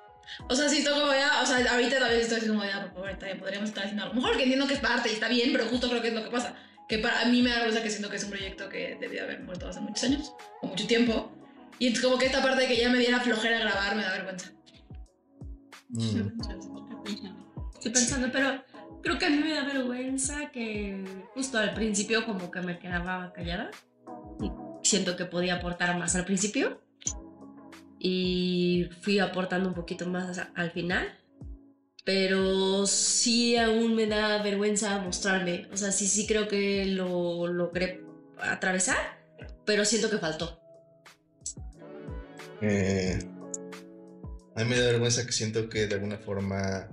O sea, sí, como ya, o sea, ahorita tal vez estoy así como ya, por favor, está bien, podríamos estar haciendo algo mejor, que entiendo que es parte y está bien, pero justo creo que es lo que pasa. Que para a mí me da vergüenza que siento que es un proyecto que debía haber muerto hace muchos años, o mucho tiempo. Y es como que esta parte de que ya me diera flojera grabar me da vergüenza. Estoy pensando, pero creo que a mí me da vergüenza que justo al principio como que me quedaba callada siento que podía aportar más al principio. Y fui aportando un poquito más al final, pero sí aún me da vergüenza mostrarme, o sea, sí, sí creo que lo logré atravesar, pero siento que faltó. Eh, a mí me da vergüenza que siento que de alguna forma,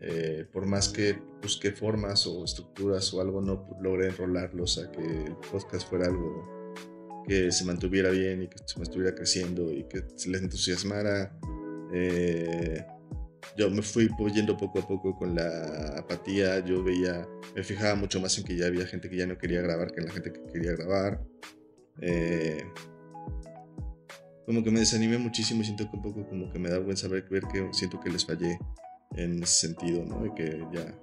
eh, por más que busqué formas o estructuras o algo, no logré enrolarlos a que el podcast fuera algo que se mantuviera bien y que se estuviera creciendo y que se les entusiasmara. Eh, yo me fui yendo poco a poco con la apatía, yo veía, me fijaba mucho más en que ya había gente que ya no quería grabar que en la gente que quería grabar. Eh, como que me desanimé muchísimo y siento que un poco como que me da buen saber ver que siento que les fallé en ese sentido, ¿no? Y que ya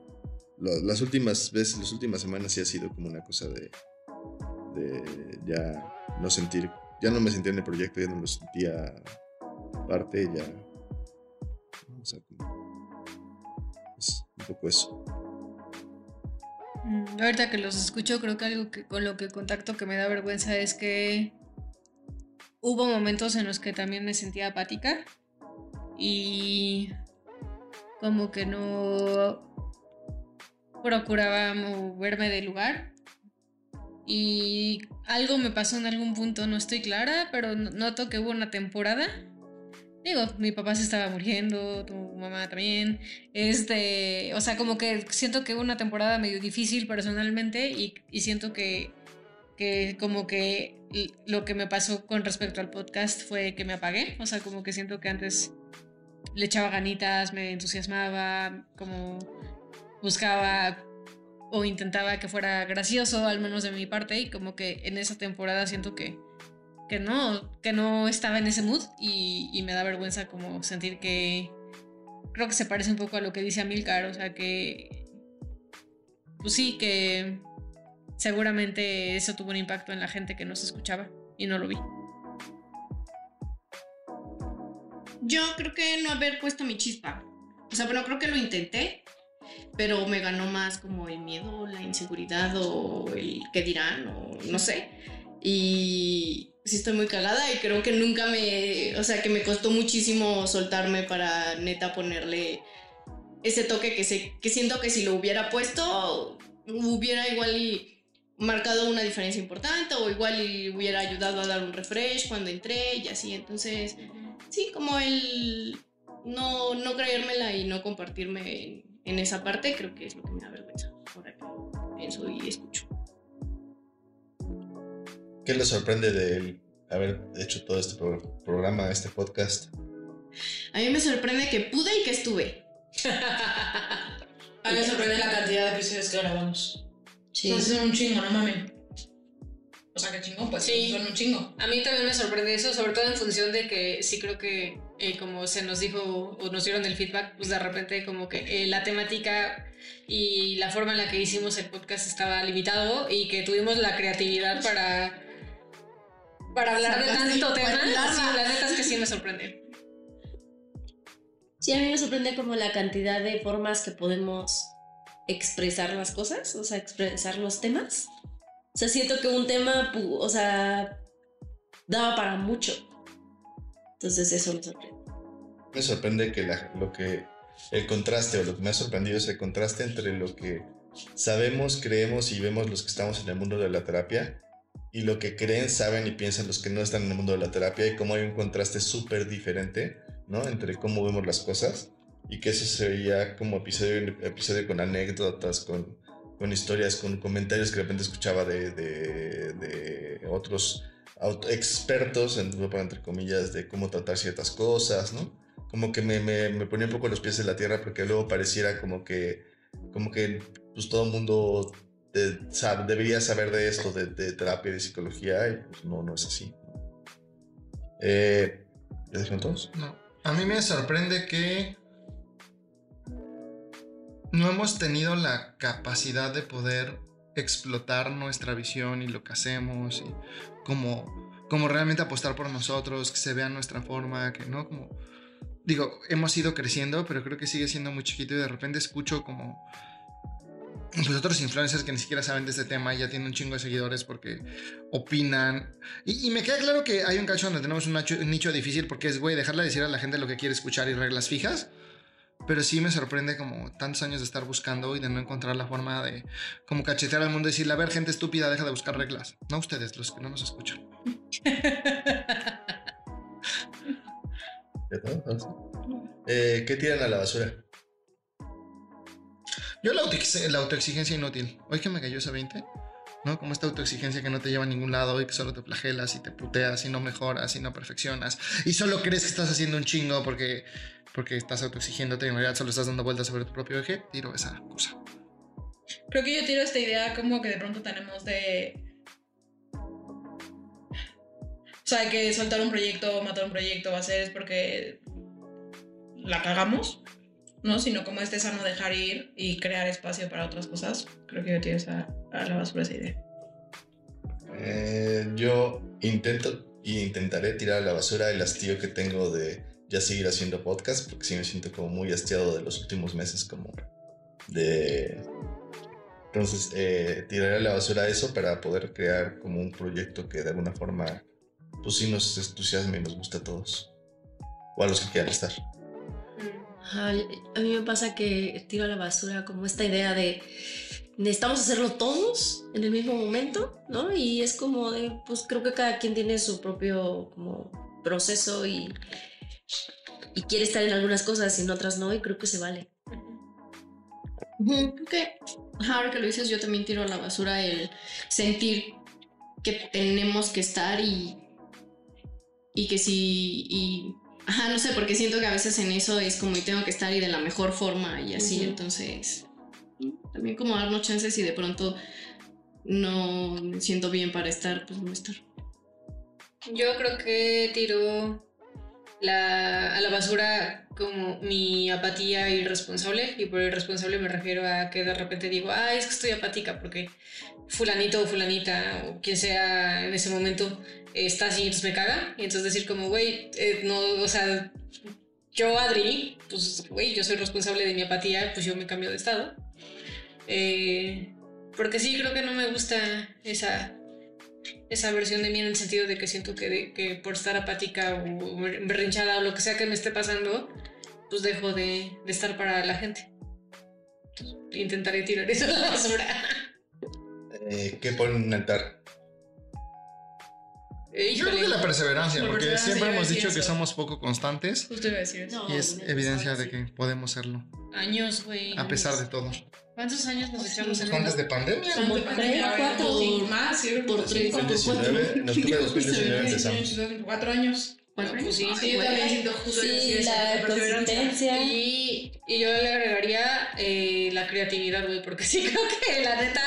las últimas veces, las últimas semanas sí ha sido como una cosa de, de ya no sentir, ya no me sentía en el proyecto, ya no me sentía parte, ya. O sea, es un poco eso. Mm, ahorita que los escucho, creo que algo que con lo que contacto que me da vergüenza es que hubo momentos en los que también me sentía apática y como que no procuraba moverme del lugar y algo me pasó en algún punto, no estoy clara, pero noto que hubo una temporada. Digo, mi papá se estaba muriendo, tu mamá también. Este, o sea, como que siento que hubo una temporada medio difícil personalmente y, y siento que, que como que lo que me pasó con respecto al podcast fue que me apagué. O sea, como que siento que antes le echaba ganitas, me entusiasmaba, como buscaba o intentaba que fuera gracioso, al menos de mi parte, y como que en esa temporada siento que, que no, que no estaba en ese mood y, me da vergüenza como sentir que creo que se parece un poco a lo que dice Amilcar, o sea que, pues sí, que seguramente eso tuvo un impacto en la gente que nos escuchaba y no lo vi. Yo creo que no haber puesto mi chispa. O sea, bueno, creo que lo intenté, pero me ganó más como el miedo, la inseguridad o el qué dirán o no sé. Y sí estoy muy cagada y creo que nunca me, o sea, que me costó muchísimo soltarme para neta ponerle ese toque que, se, que siento que si lo hubiera puesto hubiera igual y marcado una diferencia importante o igual y hubiera ayudado a dar un refresh cuando entré y así. Entonces, sí, como el no, no creérmela y no compartirme esa parte creo que es lo que me da vergüenza ahora que pienso y escucho. ¿Qué le sorprende de haber hecho todo este programa, este podcast? A mí me sorprende que pude y que estuve. [LAUGHS] A mí me sorprende la cantidad de episodios que grabamos. Sí. son un chingo, no mames. O sea, qué chingón, pues sí. son un chingo. A mí también me sorprende eso, sobre todo en función de que sí creo que eh, como se nos dijo o nos dieron el feedback, pues de repente como que eh, la temática y la forma en la que hicimos el podcast estaba limitado y que tuvimos la creatividad para, para hablar de tanto tema. Sí, la neta es que sí me sorprende. Sí, a mí me sorprende como la cantidad de formas que podemos expresar las cosas, o sea, expresar los temas. O sea, siento que un tema, o sea, daba para mucho. Entonces eso me sorprende. Me sorprende que lo que el contraste o lo que me ha sorprendido es el contraste entre lo que sabemos, creemos y vemos los que estamos en el mundo de la terapia y lo que creen, saben y piensan los que no están en el mundo de la terapia y cómo hay un contraste súper diferente, ¿no? Entre cómo vemos las cosas y que eso sería como episodio, episodio con anécdotas, con, con historias, con comentarios que de repente escuchaba de, de, de otros expertos, entre comillas, de cómo tratar ciertas cosas, ¿no? Como que me, me, ponía un poco los pies en la tierra porque luego pareciera como que, como que pues todo el mundo debería saber de esto, de, de, terapia de psicología, y pues no, no es así. Eh, ¿Ya dijeron todos? No. A mí me sorprende que no hemos tenido la capacidad de poder explotar nuestra visión y lo que hacemos y como, como realmente apostar por nosotros, que se vea nuestra forma, que no como... Digo, hemos ido creciendo, pero creo que sigue siendo muy chiquito y de repente escucho como pues otros influencers que ni siquiera saben de este tema y ya tienen un chingo de seguidores porque opinan. Y, me queda claro que hay un cacho donde tenemos un nicho, difícil porque es, güey, dejarle decir a la gente lo que quiere escuchar y reglas fijas. Pero sí me sorprende como tantos años de estar buscando y de no encontrar la forma de como cachetear al mundo y decirle, a ver, gente estúpida, deja de buscar reglas. No ustedes, los que no nos escuchan. [LAUGHS] eh, ¿Qué tiran a la basura? Yo la, autoexigencia inútil. Hoy que me cayó ese 20. Como esta autoexigencia que no te lleva a ningún lado y que solo te flagelas y te puteas y no mejoras y no perfeccionas y solo crees que estás haciendo un chingo porque, porque estás autoexigiéndote y en realidad solo estás dando vueltas sobre tu propio eje, tiro esa cosa. Creo que yo tiro esta idea como que de pronto tenemos de. O sea, que soltar un proyecto, matar un proyecto, ser es porque la cagamos, ¿no? Sino como este sano dejar ir y crear espacio para otras cosas. Creo que yo tiro esa, a la basura esa idea. Eh, yo intento y intentaré tirar a la basura el hastío que tengo de ya seguir haciendo podcast, porque sí me siento como muy hastiado de los últimos meses, como de... Entonces, eh, tiraré a la basura eso para poder crear como un proyecto que de alguna forma, pues sí nos entusiasme y nos guste a todos. O a los que quieran estar. Ay, a mí me pasa que tiro a la basura como esta idea de necesitamos hacerlo todos en el mismo momento, ¿no? Y es como de, pues creo que cada quien tiene su propio como proceso y, y quiere estar en algunas cosas y en otras no, y creo que se vale. Creo que ahora que lo dices, yo también tiro a la basura el sentir que tenemos que estar y, y que si. Y, ajá, no sé, porque siento que a veces en eso es como y tengo que estar y de la mejor forma y así, Ujú. entonces. También como darnos chances y de pronto no me siento bien para estar, pues no estar. Yo creo que tiro la, a la basura como mi apatía irresponsable. Y por irresponsable me refiero a que de repente digo, ay, es que estoy apática porque fulanito o fulanita o quien sea en ese momento está así, entonces me caga. Y entonces decir como, güey, eh, no, o sea, yo Adri, pues, güey, yo soy responsable de mi apatía, pues yo me cambio de estado. Eh, porque sí, creo que no me gusta esa esa versión de mí en el sentido de que siento que, de- que por estar apática o berrinchada o lo que sea que me esté pasando, pues dejo de, de estar para la gente. Intentaré tirar eso a la basura. Eh, ¿Qué ponen en un altar? Eh, Yo creo que la perseverancia, La porque perseverancia, siempre hemos dicho que somos poco constantes Justo iba a decir eso. No, y es evidencia de que podemos serlo, Años, güey. a pesar de todo. ¿Cuántos años nos echamos en Antes eso? de pandemia. Antes de Como pandemia, tres, cuatro, sí, más, sí, por tres, como 2019, en octubre de 2019 empezamos. Cuatro años. ¿Cuál fue? Pues sí, Sí, yo también siento justo Sí, la consistencia. Y, y yo le agregaría eh, la creatividad, güey, porque [LAUGHS] sí creo que la neta,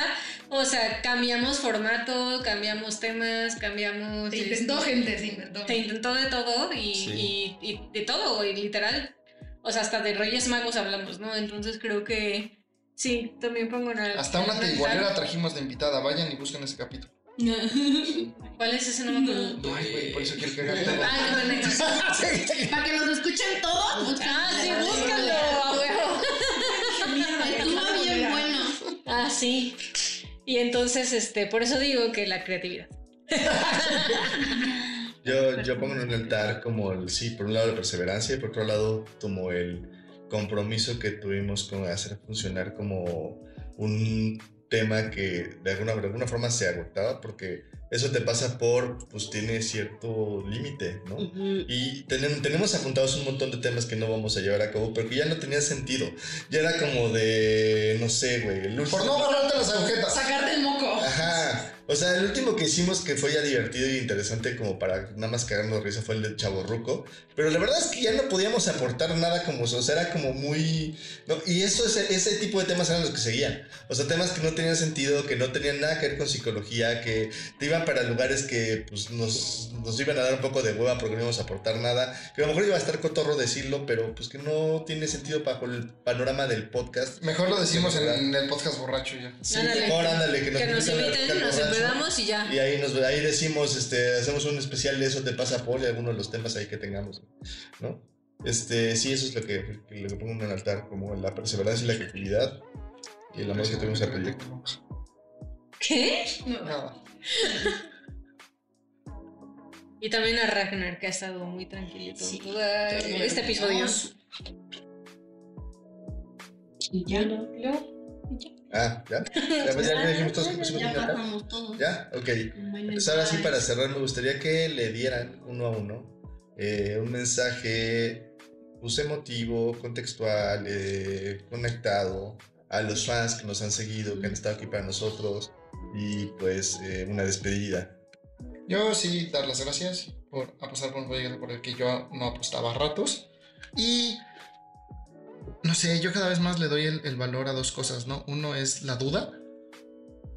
o sea, cambiamos formato, cambiamos temas, cambiamos... Se intentó, este, gente, se intentó. Se intentó de todo y, Sí. y, y de todo, güey, literal. O sea, hasta de Reyes Magos hablamos, ¿no? Entonces creo que sí, también pongo una. Hasta una tigualera trajimos de invitada. Vayan y busquen ese capítulo. [LAUGHS] ¿Cuál es ese? No me acuerdo. Ay, güey, por eso quiero que todo. Ah, qué pendejo. Para que nos escuchen todos. Ah, sí, búscalo, a huevo. Estuvo bien bueno. Ah, sí. Y entonces, este, por eso digo que la creatividad. [LAUGHS] Yo, yo pongo en un altar como el, sí, por un lado la perseverancia y por otro lado como el compromiso que tuvimos con hacer funcionar como un tema que de alguna, de alguna forma se agotaba porque eso te pasa por, pues tiene cierto límite, ¿no? Y tenemos, tenemos apuntados un montón de temas que no vamos a llevar a cabo, pero que ya no tenía sentido. Ya era como de, no sé, güey. el Por último- no agarrarte las agujetas. Sacarte el moco. Ajá. O sea, el último que hicimos que fue ya divertido y interesante como para nada más cagarnos de risa fue el de Chavo Ruco. Pero la verdad es que ya no podíamos aportar nada como eso. O sea, era como muy... ¿no? Y eso, ese, ese tipo de temas eran los que seguían. O sea, temas que no tenían sentido, que no tenían nada que ver con psicología, que te iban para lugares que pues, nos, nos iban a dar un poco de hueva porque no íbamos a aportar nada. Que a lo mejor iba a estar cotorro decirlo, pero pues que no tiene sentido bajo el panorama del podcast. Mejor lo decimos en el podcast borracho ya. Sí, Ándale. mejor ándale, que nos, Que nos inviten nos y ya. Y ahí, nos, ahí decimos, este, hacemos un especial de eso te pasa Paul y algunos de los temas ahí que tengamos, ¿no? Este, sí, eso es lo que, que le pongo en el altar, como la perseverancia y la creatividad y el amor que tuvimos al proyecto. ¿Qué? Nada. [LAUGHS] Y también a Ragnar, que ha estado muy tranquilito Sí. todo este episodio. Y ya no. Ah, ¿ya? ¿Ya, pues, ya, ya dijimos todos que pusimos [LAUGHS] Ya pasamos todos. ¿Ya? Ok. Pues ahora sí, para cerrar, me gustaría que le dieran uno a uno eh, un mensaje pues, emotivo, contextual, eh, conectado a los fans que nos han seguido, que han estado aquí para nosotros, y pues eh, una despedida. Yo sí dar las gracias por apostar por un proyecto por el que yo no apostaba a ratos. Y no sé, yo cada vez más le doy el, valor a dos cosas, ¿no? Uno es la duda,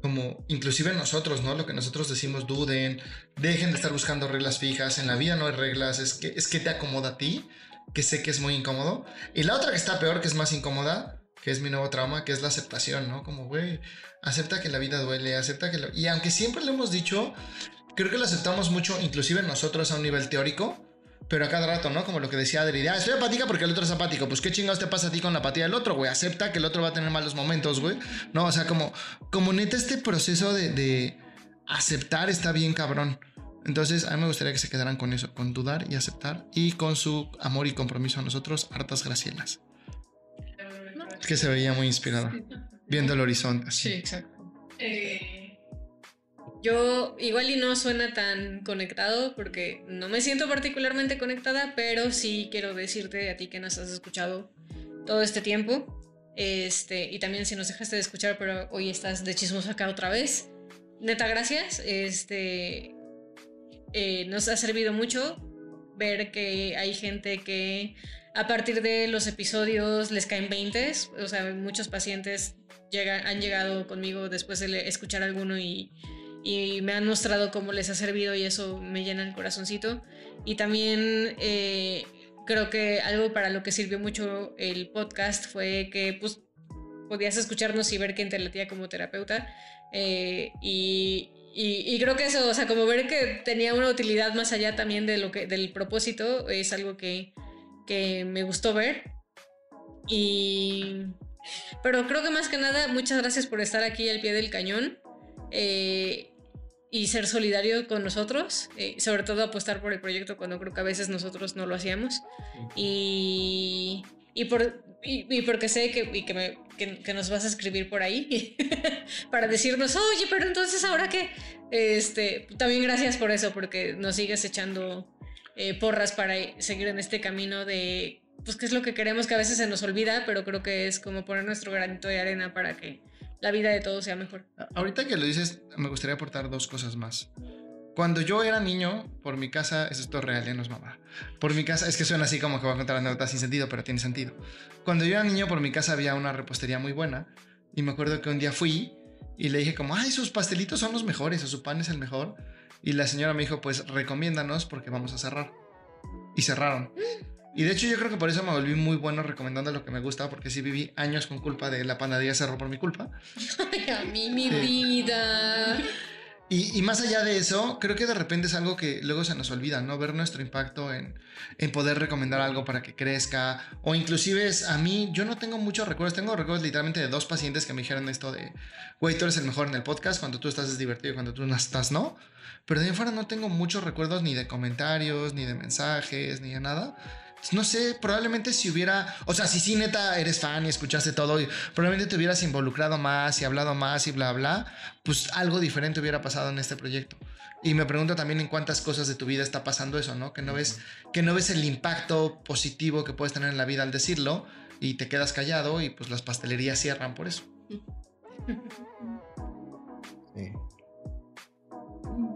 como inclusive nosotros, ¿no? Lo que nosotros decimos, duden, dejen de estar buscando reglas fijas, en la vida no hay reglas, es que, es que te acomoda a ti, que sé que es muy incómodo. Y la otra que está peor, que es más incómoda, que es mi nuevo trauma, que es la aceptación, ¿no? Como, güey, acepta que la vida duele, acepta que... Lo... Y aunque siempre le hemos dicho, creo que lo aceptamos mucho, inclusive nosotros a un nivel teórico, pero a cada rato, ¿no? Como lo que decía Adri, ah, estoy apática porque el otro es apático. Pues qué chingados te pasa a ti con la apatía del otro, güey. Acepta que el otro va a tener malos momentos, güey. No, o sea, como, como neta este proceso de, de aceptar está bien cabrón. Entonces, a mí me gustaría que se quedaran con eso, con dudar y aceptar y con su amor y compromiso a nosotros, hartas gracielas. Es que se veía muy inspirada, viendo el horizonte. Así. Sí, exacto. Eh, yo igual y no suena tan conectado porque no me siento particularmente conectada, pero sí quiero decirte a ti que nos has escuchado todo este tiempo. Este, y también si nos dejaste de escuchar, pero hoy estás de chismos acá otra vez. Neta, gracias. Este, eh, nos ha servido mucho ver que hay gente que a partir de los episodios les caen 20. O sea, muchos pacientes llegan, han llegado conmigo después de escuchar alguno y y me han mostrado cómo les ha servido y eso me llena el corazoncito. Y también eh, creo que algo para lo que sirvió mucho el podcast fue que pues, podías escucharnos y ver quién te latía como terapeuta. Eh, y, y, creo que eso, o sea, como ver que tenía una utilidad más allá también de lo que, del propósito, es algo que, que me gustó ver. Y... Pero creo que más que nada, muchas gracias por estar aquí al pie del cañón. Eh, y ser solidario con nosotros, eh, sobre todo apostar por el proyecto cuando creo que a veces nosotros no lo hacíamos. Y, y, por, y, porque sé que, y que, me, que, nos vas a escribir por ahí [LAUGHS] para decirnos, oye, pero entonces ahora qué. Este, también gracias por eso, porque nos sigues echando eh, porras para seguir en este camino de, pues, qué es lo que queremos que a veces se nos olvida, pero creo que es como poner nuestro granito de arena para que la vida de todos sea mejor. Ahorita que lo dices, me gustaría aportar dos cosas más. Cuando yo era niño, por mi casa, eso es todo real, ya no es mamá. Por mi casa, es que suena así como que voy a contar anécdotas sin sentido, pero tiene sentido. Cuando yo era niño, por mi casa había una repostería muy buena. Y me acuerdo que un día fui y le dije como, ay, sus pastelitos son los mejores o su pan es el mejor. Y la señora me dijo, pues recomiéndanos porque vamos a cerrar. Y cerraron. [GASPS] [LAUGHS] Y de hecho yo creo que por eso me volví muy bueno recomendando lo que me gusta, porque sí viví años con culpa de la panadería cerró por mi culpa. [LAUGHS] Ay, a mí mi vida. Y, y, más allá de eso, creo que de repente es algo que luego se nos olvida, ¿no? Ver nuestro impacto en, en poder recomendar algo para que crezca. O inclusive es, a mí, yo no tengo muchos recuerdos, tengo recuerdos literalmente de dos pacientes que me dijeron esto de, güey, tú eres el mejor en el podcast, cuando tú estás es divertido y cuando tú no estás, ¿no? Pero de ahí fuera no tengo muchos recuerdos ni de comentarios, ni de mensajes, ni de nada no sé, probablemente si hubiera, o sea, si sí neta eres fan y escuchaste todo, y probablemente te hubieras involucrado más y hablado más y bla, bla, pues algo diferente hubiera pasado en este proyecto. Y me pregunto también en cuántas cosas de tu vida está pasando eso, ¿no? Que no ves, que no ves el impacto positivo que puedes tener en la vida al decirlo y te quedas callado y pues las pastelerías cierran por eso.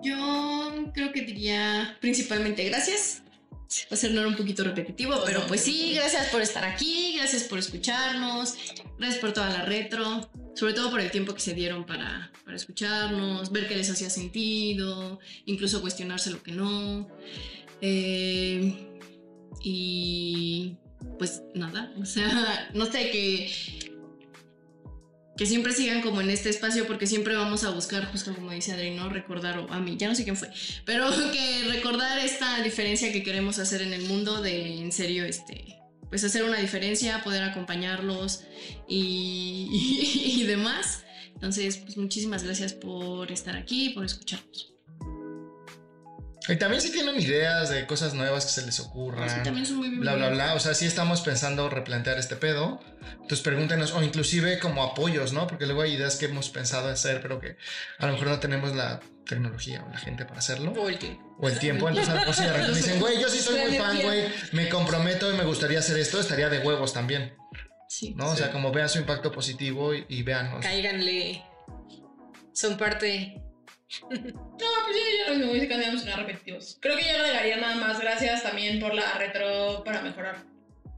Yo creo que diría principalmente gracias va a ser un poquito repetitivo, pero pues sí, gracias por estar aquí, gracias por escucharnos, gracias por toda la retro, sobre todo por el tiempo que se dieron para, para escucharnos, ver qué les hacía sentido, incluso cuestionarse lo que no. Eh, y pues nada, o sea, [LAUGHS] no sé, que que siempre sigan como en este espacio porque siempre vamos a buscar, justo como dice Adri, ¿no? Recordar, o a mí, ya no sé quién fue, pero [LAUGHS] que recordar esta diferencia que queremos hacer en el mundo de, en serio, este, pues hacer una diferencia, poder acompañarlos y, [LAUGHS] y demás. Entonces, pues muchísimas gracias por estar aquí, por escucharnos. Y también si tienen ideas de cosas nuevas que se les ocurran. Sí, también son muy Bla, bla, bla. O sea, sí estamos pensando replantear este pedo. Entonces pregúntenos, o inclusive como apoyos, ¿no? Porque luego hay ideas que hemos pensado hacer, pero que a lo mejor no tenemos la tecnología o la gente para hacerlo. O el tiempo. O el tiempo. Entonces, pues, sí, me dicen, güey, yo sí soy muy fan, güey. Me comprometo y me gustaría hacer esto. Estaría de huevos también. Sí. ¿No? O sea, como vean su impacto positivo y, y véanos. Cáiganle. son parte. No, pues me cambiamos a repetitivos. Creo que yo agregaría nada más gracias también por la retro para mejorar.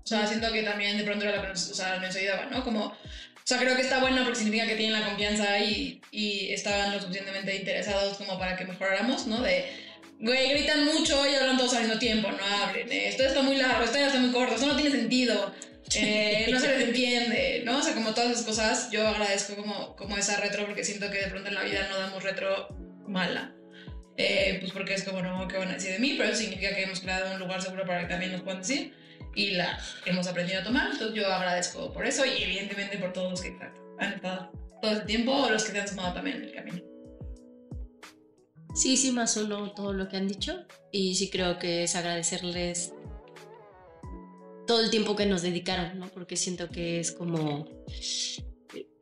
O sea, siento que también de pronto era lo que nos, o sea, nos ayudaba, ¿no? Como, o sea, creo que está bueno porque significa que tienen la confianza y, y estaban lo suficientemente interesados como para que mejoráramos, ¿no? De, güey, gritan mucho y hablan todos al mismo tiempo, no hablen. eh, Esto está muy largo, esto ya está muy corto, esto no tiene sentido. eh, no se les entiende, ¿no? O sea, como todas esas cosas, yo agradezco como, como esa retro porque siento que de pronto en la vida no damos retro mala. Eh, pues porque es como, no, ¿qué van a decir de mí? Pero eso significa que hemos creado un lugar seguro para que también nos puedan decir y la hemos aprendido a tomar. Entonces yo agradezco por eso y evidentemente por todos los que han estado todo este tiempo o los que se han sumado también en el camino. Sí, sí, más solo todo lo que han dicho. Y sí creo que es agradecerles todo el tiempo que nos dedicaron, ¿no? Porque siento que es como...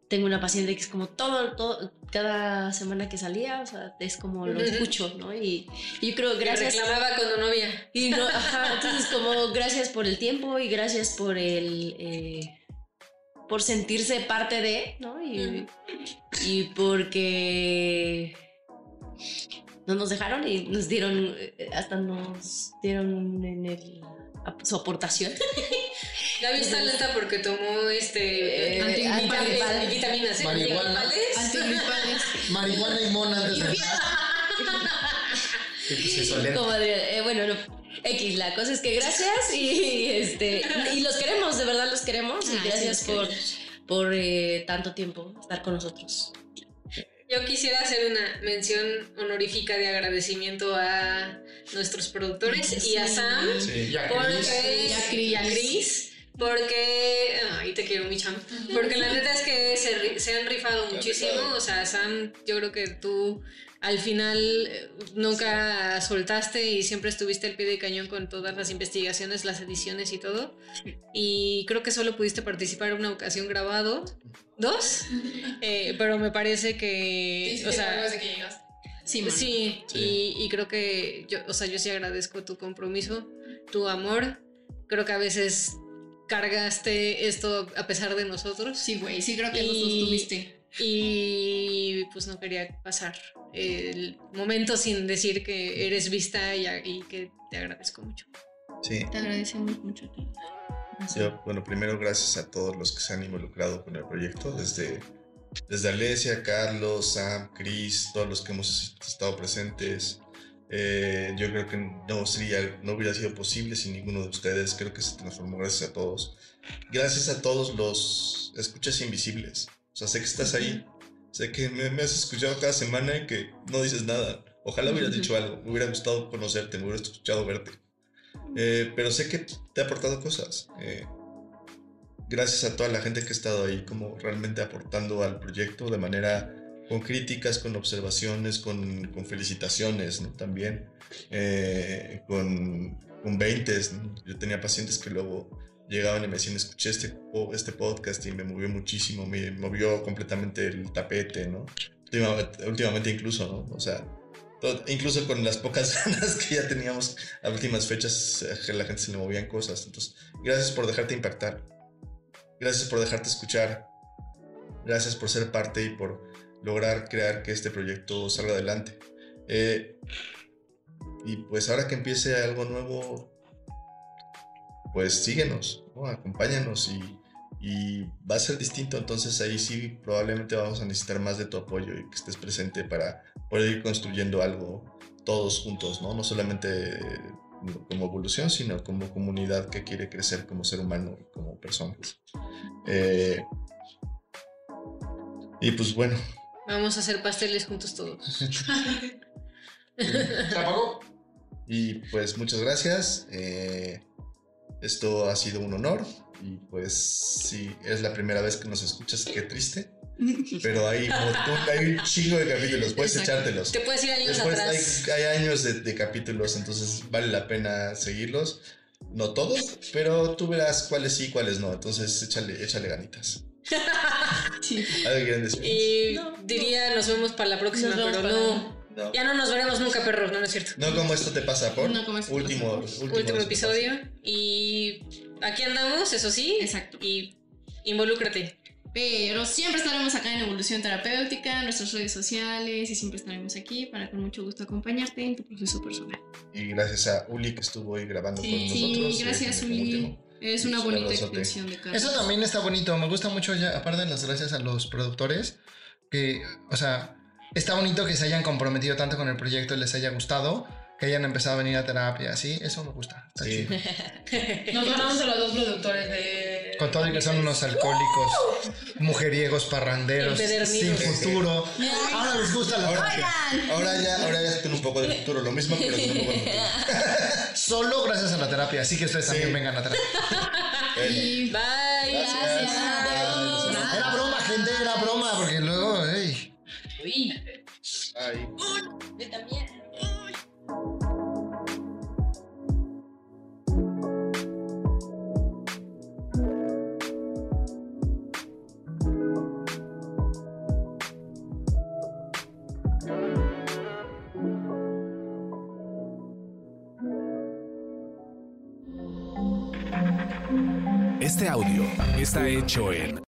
Tengo una paciente que es como todo, todo, cada semana que salía, o sea, es como lo escucho, ¿no? Y, y yo creo, Que gracias... reclamaba cuando no había. Y no, ajá, [LAUGHS] entonces como gracias por el tiempo y gracias por el... eh, por sentirse parte de, ¿no? Y, y porque no nos dejaron y nos dieron, eh, hasta nos dieron en el, su aportación. [LAUGHS] Gaby está lenta porque tomó este Eh, vitaminas, ¿eh? Marihuana. Antigripales. Antigripales. Marihuana y mona antes de [LAUGHS] pues. Como de, eh, bueno, no, X, la cosa es que gracias y, este, y los queremos, de verdad los queremos y gracias por, por eh, tanto tiempo estar con nosotros. Yo quisiera hacer una mención honorífica de agradecimiento a nuestros productores y a Sam Sí. Y a Chris. y a Chris, porque ay te quiero mi cham porque la neta es que se han rifado muchísimo o sea Sam yo creo que tú al final eh, nunca soltaste y siempre estuviste al pie de cañón con todas las investigaciones las ediciones y todo y creo que solo pudiste participar en una ocasión grabado dos [LAUGHS] eh, pero me parece que o sea desde que llegaste. Sí. Sí, Sí. Y, y creo que yo, o sea, yo sí agradezco tu compromiso, tu amor. Creo que a veces cargaste esto a pesar de nosotros. Sí, güey, sí creo que Y- sostuviste. Y pues no quería pasar el momento sin decir que eres vista y, y que te agradezco mucho. Sí. Te agradecemos mucho a ti. Yo, bueno, primero gracias a todos los que se han involucrado con el proyecto, desde, desde Alesia, Carlos, Sam, Chris, todos los que hemos estado presentes. Eh, yo creo que no sería, no hubiera sido posible sin ninguno de ustedes. Creo que se transformó gracias a todos. Gracias a todos los escuchas invisibles. Sea, sé que estás ahí. Sé que me, me has escuchado cada semana y que no dices nada. Ojalá hubieras dicho algo. Me hubiera gustado conocerte, me hubiera escuchado verte. Eh, pero sé que te ha aportado cosas. Eh, gracias a toda la gente que ha estado ahí, como realmente aportando al proyecto de manera con críticas, con observaciones, con, con felicitaciones, ¿no? También eh, con, con 20. Yo tenía pacientes que luego llegaban y me decían, escuché este, este podcast y me movió muchísimo, me movió completamente el tapete, ¿no? Últimamente, últimamente incluso, ¿no? O sea, todo- incluso con las pocas [LAUGHS] ganas que ya teníamos a últimas fechas, eh, la gente se le movían cosas. Entonces, gracias por dejarte impactar. Gracias por dejarte escuchar. Gracias por ser parte y por lograr crear que este proyecto salga adelante. Eh, y pues ahora que empiece algo nuevo, pues síguenos, ¿no? acompáñanos y, y va a ser distinto. Entonces ahí sí probablemente vamos a necesitar más de tu apoyo y que estés presente para poder ir construyendo algo todos juntos, ¿no? No solamente como evolución, sino como comunidad que quiere crecer como ser humano y como personas. Eh, y pues bueno, Vamos a hacer pasteles juntos todos. [LAUGHS] ¿Se apagó? y pues muchas gracias. Eh, esto ha sido un honor. Y pues si es la primera vez que nos escuchas, qué triste. [LAUGHS] Pero hay, hay un chingo de capítulos, puedes Exacto. echártelos. Te puedes ir años Después atrás. hay, hay años de, de capítulos, entonces vale la pena seguirlos. No todos, pero tú verás cuáles sí y cuáles no. Entonces échale, échale ganitas. [LAUGHS] Sí. ¿Algo quieren decir? Y No, diría, nos vemos para la próxima, pero para- no. No. Ya no nos veremos nunca, perros, no, no es cierto. No como esto te pasa por No como esto te último, pasa último, Último episodio. Y aquí andamos, eso sí. Exacto. Y involúcrate. Pero siempre estaremos acá en Evolución Terapéutica, en nuestras redes sociales y siempre estaremos aquí para con mucho gusto acompañarte en tu proceso personal. Y gracias a Uli que estuvo hoy grabando con nosotros. Sí, gracias Uli. Es una bonita extensión de casa. Eso también está bonito. Me gusta mucho, ya, aparte de las gracias a los productores, que, o sea, está bonito que se hayan comprometido tanto con el proyecto y les haya gustado que hayan empezado a venir a terapia, sí, eso me gusta. sí. [LAUGHS] Nos ganamos a los dos productores de. Con todo y que son unos alcohólicos, mujeriegos, parranderos, sin futuro. Ahora les gusta la terapia. Ahora ya, ahora ya tienen un poco de futuro, lo mismo, pero un poco de futuro. [LAUGHS] Solo gracias a la terapia, así que ustedes también vengan a terapia. [LAUGHS] Bye. Gracias. Uy. Ay. Yo también. Este audio está hecho en